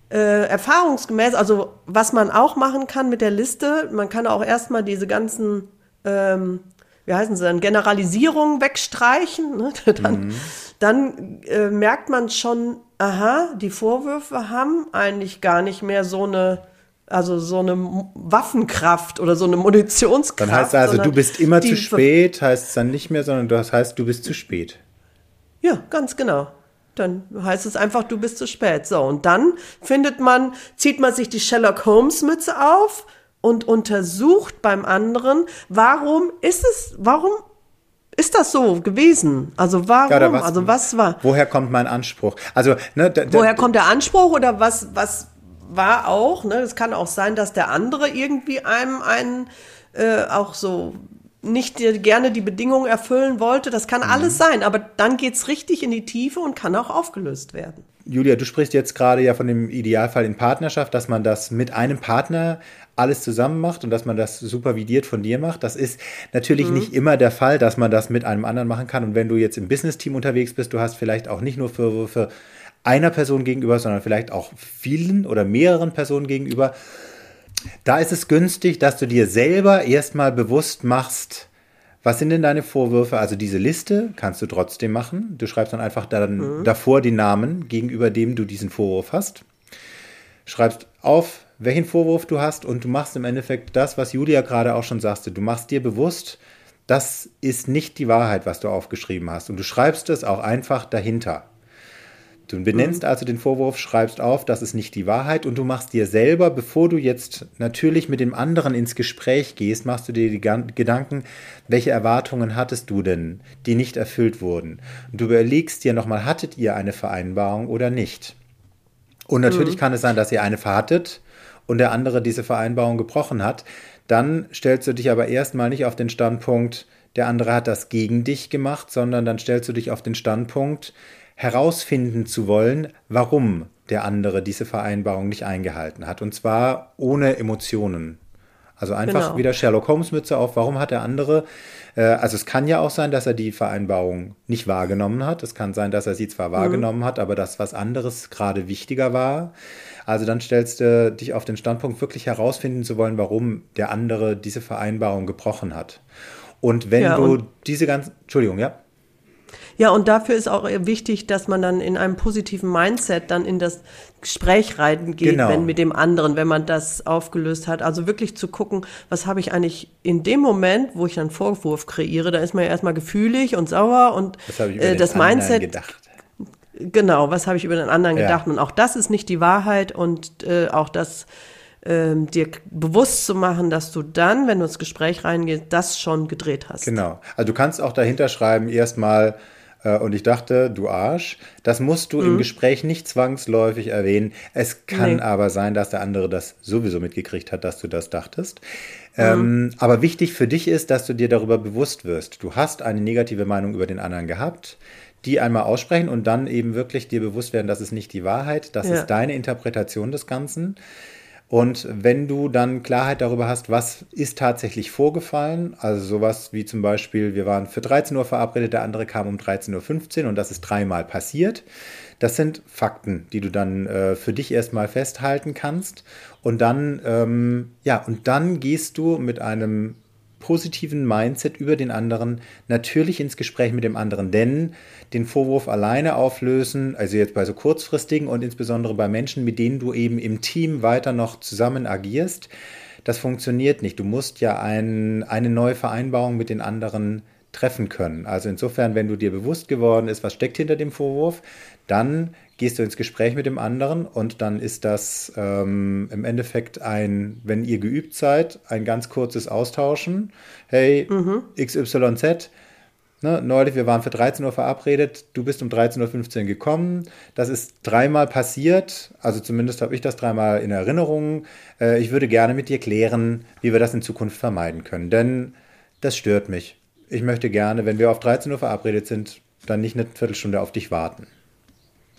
äh, erfahrungsgemäß, also was man auch machen kann mit der Liste, man kann auch erstmal diese ganzen, ähm, wie heißen sie dann, Generalisierungen wegstreichen. Ne? Dann, dann äh, merkt man schon, aha, die Vorwürfe haben eigentlich gar nicht mehr so eine, also so eine Waffenkraft oder so eine Munitionskraft. Dann heißt es also, du bist immer zu spät, heißt es dann nicht mehr, sondern das heißt, du bist zu spät. Ja, ganz genau. Dann heißt es einfach, du bist zu spät. So, und dann findet man, zieht man sich die Sherlock Holmes Mütze auf und untersucht beim anderen, warum ist es, warum ist das so gewesen? Also warum? Ja, was- also was war? Woher kommt mein Anspruch? Also, ne, Woher kommt der Anspruch oder was, was war auch, ne? Es kann auch sein, dass der andere irgendwie einem einen äh, auch so nicht gerne die Bedingungen erfüllen wollte. Das kann alles sein, aber dann geht's richtig in die Tiefe und kann auch aufgelöst werden. Julia, du sprichst jetzt gerade ja von dem Idealfall in Partnerschaft, dass man das mit einem Partner alles zusammen macht und dass man das supervidiert von dir macht. Das ist natürlich nicht immer der Fall, dass man das mit einem anderen machen kann. Und wenn du jetzt im Business-Team unterwegs bist, du hast vielleicht auch nicht nur Vorwürfe einer Person gegenüber, sondern vielleicht auch vielen oder mehreren Personen gegenüber. Da ist es günstig, dass du dir selber erstmal bewusst machst, was sind denn deine Vorwürfe? Also diese Liste kannst du trotzdem machen. Du schreibst dann einfach dann davor die Namen, gegenüber dem du diesen Vorwurf hast. Schreibst auf, welchen Vorwurf du hast und du machst im Endeffekt das, was Julia gerade auch schon sagte. Du machst dir bewusst, das ist nicht die Wahrheit, was du aufgeschrieben hast. Und du schreibst es auch einfach dahinter. Du benennst also den Vorwurf, schreibst auf, das ist nicht die Wahrheit und du machst dir selber, bevor du jetzt natürlich mit dem anderen ins Gespräch gehst, machst du dir die Gedanken, welche Erwartungen hattest du denn, die nicht erfüllt wurden. Und du überlegst dir nochmal, hattet ihr eine Vereinbarung oder nicht? Und natürlich kann es sein, dass ihr eine hattet und der andere diese Vereinbarung gebrochen hat. Dann stellst du dich aber erstmal nicht auf den Standpunkt, der andere hat das gegen dich gemacht, sondern dann stellst du dich auf den Standpunkt, herausfinden zu wollen, warum der andere diese Vereinbarung nicht eingehalten hat. Und zwar ohne Emotionen. Also einfach Genau. wieder Sherlock Holmes Mütze auf. Warum hat der andere? Äh, also es kann ja auch sein, dass er die Vereinbarung nicht wahrgenommen hat. Es kann sein, dass er sie zwar wahrgenommen hat, aber dass was anderes gerade wichtiger war. Also dann stellst du dich auf den Standpunkt, wirklich herausfinden zu wollen, warum der andere diese Vereinbarung gebrochen hat. Und wenn Ja, du und- diese ganzen, Entschuldigung, ja. Ja, und dafür ist auch wichtig, dass man dann in einem positiven Mindset dann in das Gespräch reingeht, Genau. wenn mit dem anderen, wenn man das aufgelöst hat. Also wirklich zu gucken, was habe ich eigentlich in dem Moment, wo ich einen Vorwurf kreiere, da ist man ja erstmal gefühlig und sauer und äh, den das Mindset gedacht. Genau, was habe ich über den anderen Ja. gedacht? Und auch das ist nicht die Wahrheit und äh, auch das ähm, dir bewusst zu machen, dass du dann, wenn du ins Gespräch reingehst, das schon gedreht hast. Genau. Also du kannst auch dahinter schreiben, erstmal, und ich dachte, du Arsch, das musst du im Gespräch nicht zwangsläufig erwähnen. Es kann Mhm. Nee. aber sein, dass der andere das sowieso mitgekriegt hat, dass du das dachtest. Ähm, aber wichtig für dich ist, dass du dir darüber bewusst wirst. Du hast eine negative Meinung über den anderen gehabt, die einmal aussprechen und dann eben wirklich dir bewusst werden, das ist nicht die Wahrheit, das Ja. ist deine Interpretation des Ganzen. Und wenn du dann Klarheit darüber hast, was ist tatsächlich vorgefallen, also sowas wie zum Beispiel, wir waren für 13 Uhr verabredet, der andere kam um 13.15 Uhr und das ist dreimal passiert. Das sind Fakten, die du dann äh, für dich erstmal festhalten kannst. Und dann, ähm, ja, und dann gehst du mit einem positiven Mindset über den anderen natürlich ins Gespräch mit dem anderen, denn den Vorwurf alleine auflösen, also jetzt bei so kurzfristigen und insbesondere bei Menschen, mit denen du eben im Team weiter noch zusammen agierst, das funktioniert nicht. Du musst ja ein, eine neue Vereinbarung mit den anderen treffen können. Also insofern, wenn du dir bewusst geworden ist, was steckt hinter dem Vorwurf, dann gehst du ins Gespräch mit dem anderen und dann ist das ähm, im Endeffekt ein, wenn ihr geübt seid, ein ganz kurzes Austauschen. Hey, XYZ, ne, neulich, wir waren für 13 Uhr verabredet, du bist um 13.15 Uhr gekommen. Das ist dreimal passiert, also zumindest habe ich das dreimal in Erinnerung. Äh, ich würde gerne mit dir klären, wie wir das in Zukunft vermeiden können, denn das stört mich. Ich möchte gerne, wenn wir auf 13 Uhr verabredet sind, dann nicht eine Viertelstunde auf dich warten.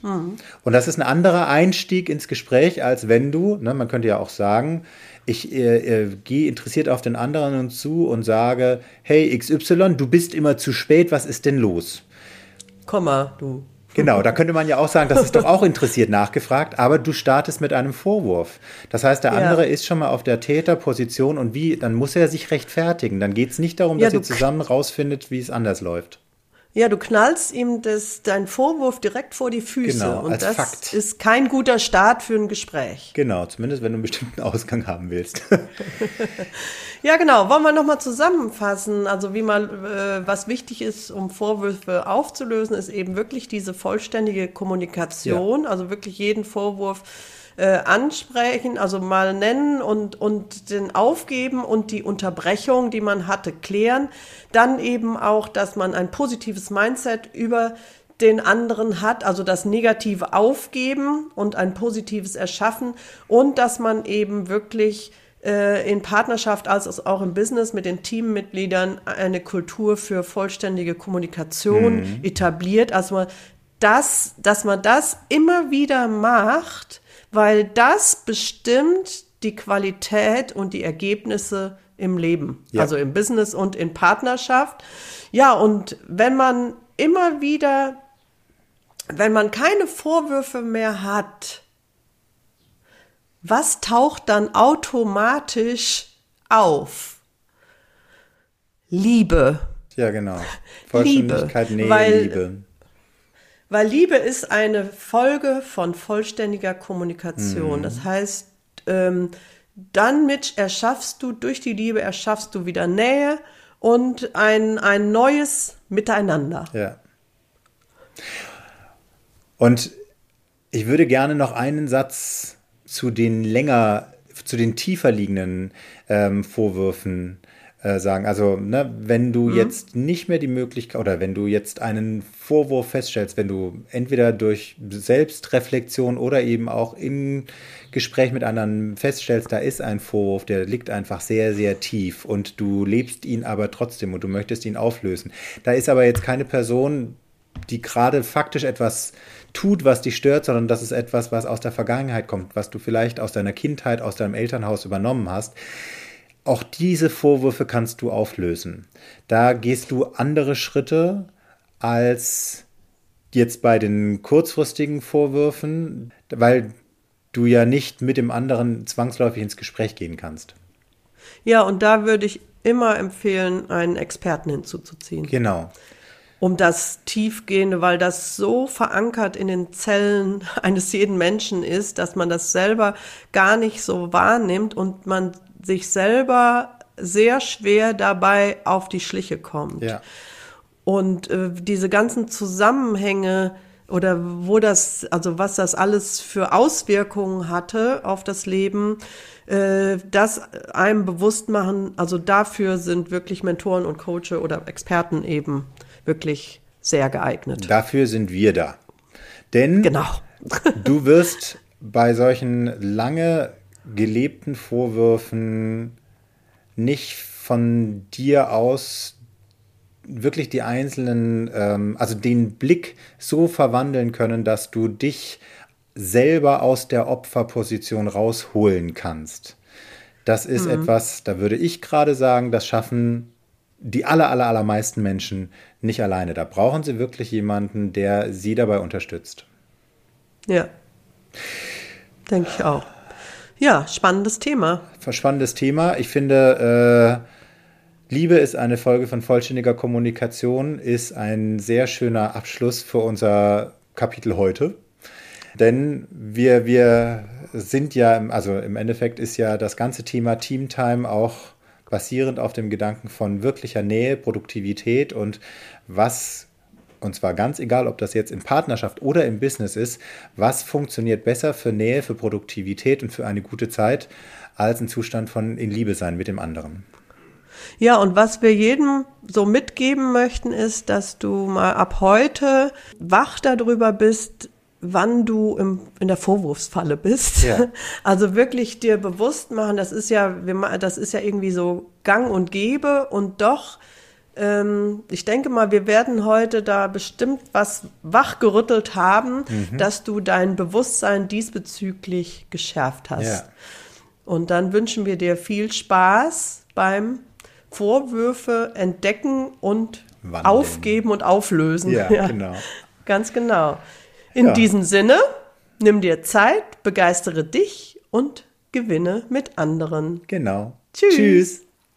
Und das ist ein anderer Einstieg ins Gespräch, als wenn du, ne, man könnte ja auch sagen, ich äh, äh, gehe interessiert auf den anderen zu und sage, hey XY, du bist immer zu spät, was ist denn los? Komma, du. Genau, da könnte man ja auch sagen, das ist doch auch interessiert nachgefragt, aber du startest mit einem Vorwurf. Das heißt, der Ja. andere ist schon mal auf der Täterposition und wie, dann muss er sich rechtfertigen. Dann geht es nicht darum, Ja, dass ihr zusammen rausfindet, wie es anders läuft. Ja, du knallst ihm das, deinen Vorwurf direkt vor die Füße. Genau, und als das Fakt. ist kein guter Start für ein Gespräch. Genau, zumindest wenn du einen bestimmten Ausgang haben willst. Ja, genau. Wollen wir nochmal zusammenfassen? Also wie man, äh, was wichtig ist, um Vorwürfe aufzulösen, ist eben wirklich diese vollständige Kommunikation. Also wirklich jeden Vorwurf äh, ansprechen, also mal nennen und, und den aufgeben und die Unterbrechung, die man hatte, klären. Dann eben auch, dass man ein positives Mindset über den anderen hat, also das Negative aufgeben und ein positives erschaffen und dass man eben wirklich äh, in Partnerschaft als auch im Business mit den Teammitgliedern eine Kultur für vollständige Kommunikation etabliert. Also man das, dass man das immer wieder macht, weil das bestimmt die Qualität und die Ergebnisse im Leben, Ja. also im Business und in Partnerschaft. Ja, und wenn man immer wieder, wenn man keine Vorwürfe mehr hat, was taucht dann automatisch auf? Liebe. ja, genau. Vollständigkeit, Liebe, Nähe, weil- Liebe. Weil Liebe ist eine Folge von vollständiger Kommunikation. Das heißt, ähm, dann mit erschaffst du, durch die Liebe erschaffst du wieder Nähe und ein, ein neues Miteinander. Ja. Und ich würde gerne noch einen Satz zu den länger, zu den tiefer liegenden ähm, Vorwürfen äh, sagen. Also, ne, wenn du jetzt nicht mehr die Möglichkeit oder wenn du jetzt einen Vorwurf feststellst, wenn du entweder durch Selbstreflexion oder eben auch im Gespräch mit anderen feststellst, da ist ein Vorwurf, der liegt einfach sehr, sehr tief und du lebst ihn aber trotzdem und du möchtest ihn auflösen. Da ist aber jetzt keine Person, die gerade faktisch etwas tut, was dich stört, sondern das ist etwas, was aus der Vergangenheit kommt, was du vielleicht aus deiner Kindheit, aus deinem Elternhaus übernommen hast. Auch diese Vorwürfe kannst du auflösen. Da gehst du andere Schritte als jetzt bei den kurzfristigen Vorwürfen, weil du ja nicht mit dem anderen zwangsläufig ins Gespräch gehen kannst. Ja, und da würde ich immer empfehlen, einen Experten hinzuzuziehen. Genau. Um das Tiefgehende, weil das so verankert in den Zellen eines jeden Menschen ist, dass man das selber gar nicht so wahrnimmt und man sich selber sehr schwer dabei auf die Schliche kommt. Ja. Und äh, diese ganzen Zusammenhänge oder wo das, also was das alles für Auswirkungen hatte auf das Leben, äh, das einem bewusst machen, also dafür sind wirklich Mentoren und Coaches oder Experten eben wirklich sehr geeignet. Dafür sind wir da. Denn Genau. du wirst bei solchen lange gelebten Vorwürfen nicht von dir aus wirklich die einzelnen, ähm, also den Blick so verwandeln können, dass du dich selber aus der Opferposition rausholen kannst. Das ist etwas, da würde ich gerade sagen, das schaffen die aller, aller, allermeisten Menschen nicht alleine. Da brauchen sie wirklich jemanden, der sie dabei unterstützt. Ja. Denke ich auch. Ja, spannendes Thema. Spannendes Thema. Ich finde, äh, Liebe ist eine Folge von vollständiger Kommunikation, ist ein sehr schöner Abschluss für unser Kapitel heute. Denn wir, wir sind ja, also im Endeffekt ist ja das ganze Thema Teamtime auch basierend auf dem Gedanken von wirklicher Nähe, Produktivität und was, und zwar ganz egal, ob das jetzt in Partnerschaft oder im Business ist, was funktioniert besser für Nähe, für Produktivität und für eine gute Zeit als ein Zustand von in Liebe sein mit dem anderen. Ja, und was wir jedem so mitgeben möchten, ist, dass du mal ab heute wach darüber bist, wann du im, in der Vorwurfsfalle bist. Ja. Also wirklich dir bewusst machen, das ist ja, das ist ja irgendwie so gang und gäbe und doch, ähm, ich denke mal, wir werden heute da bestimmt was wachgerüttelt haben, Mhm. dass du dein Bewusstsein diesbezüglich geschärft hast. Ja. Und dann wünschen wir dir viel Spaß beim Vorwürfe entdecken und Wandeln. aufgeben und auflösen. Ja, genau. Ganz genau. In Ja. diesem Sinne, nimm dir Zeit, begeistere dich und gewinne mit anderen. Genau. Tschüss. Tschüss.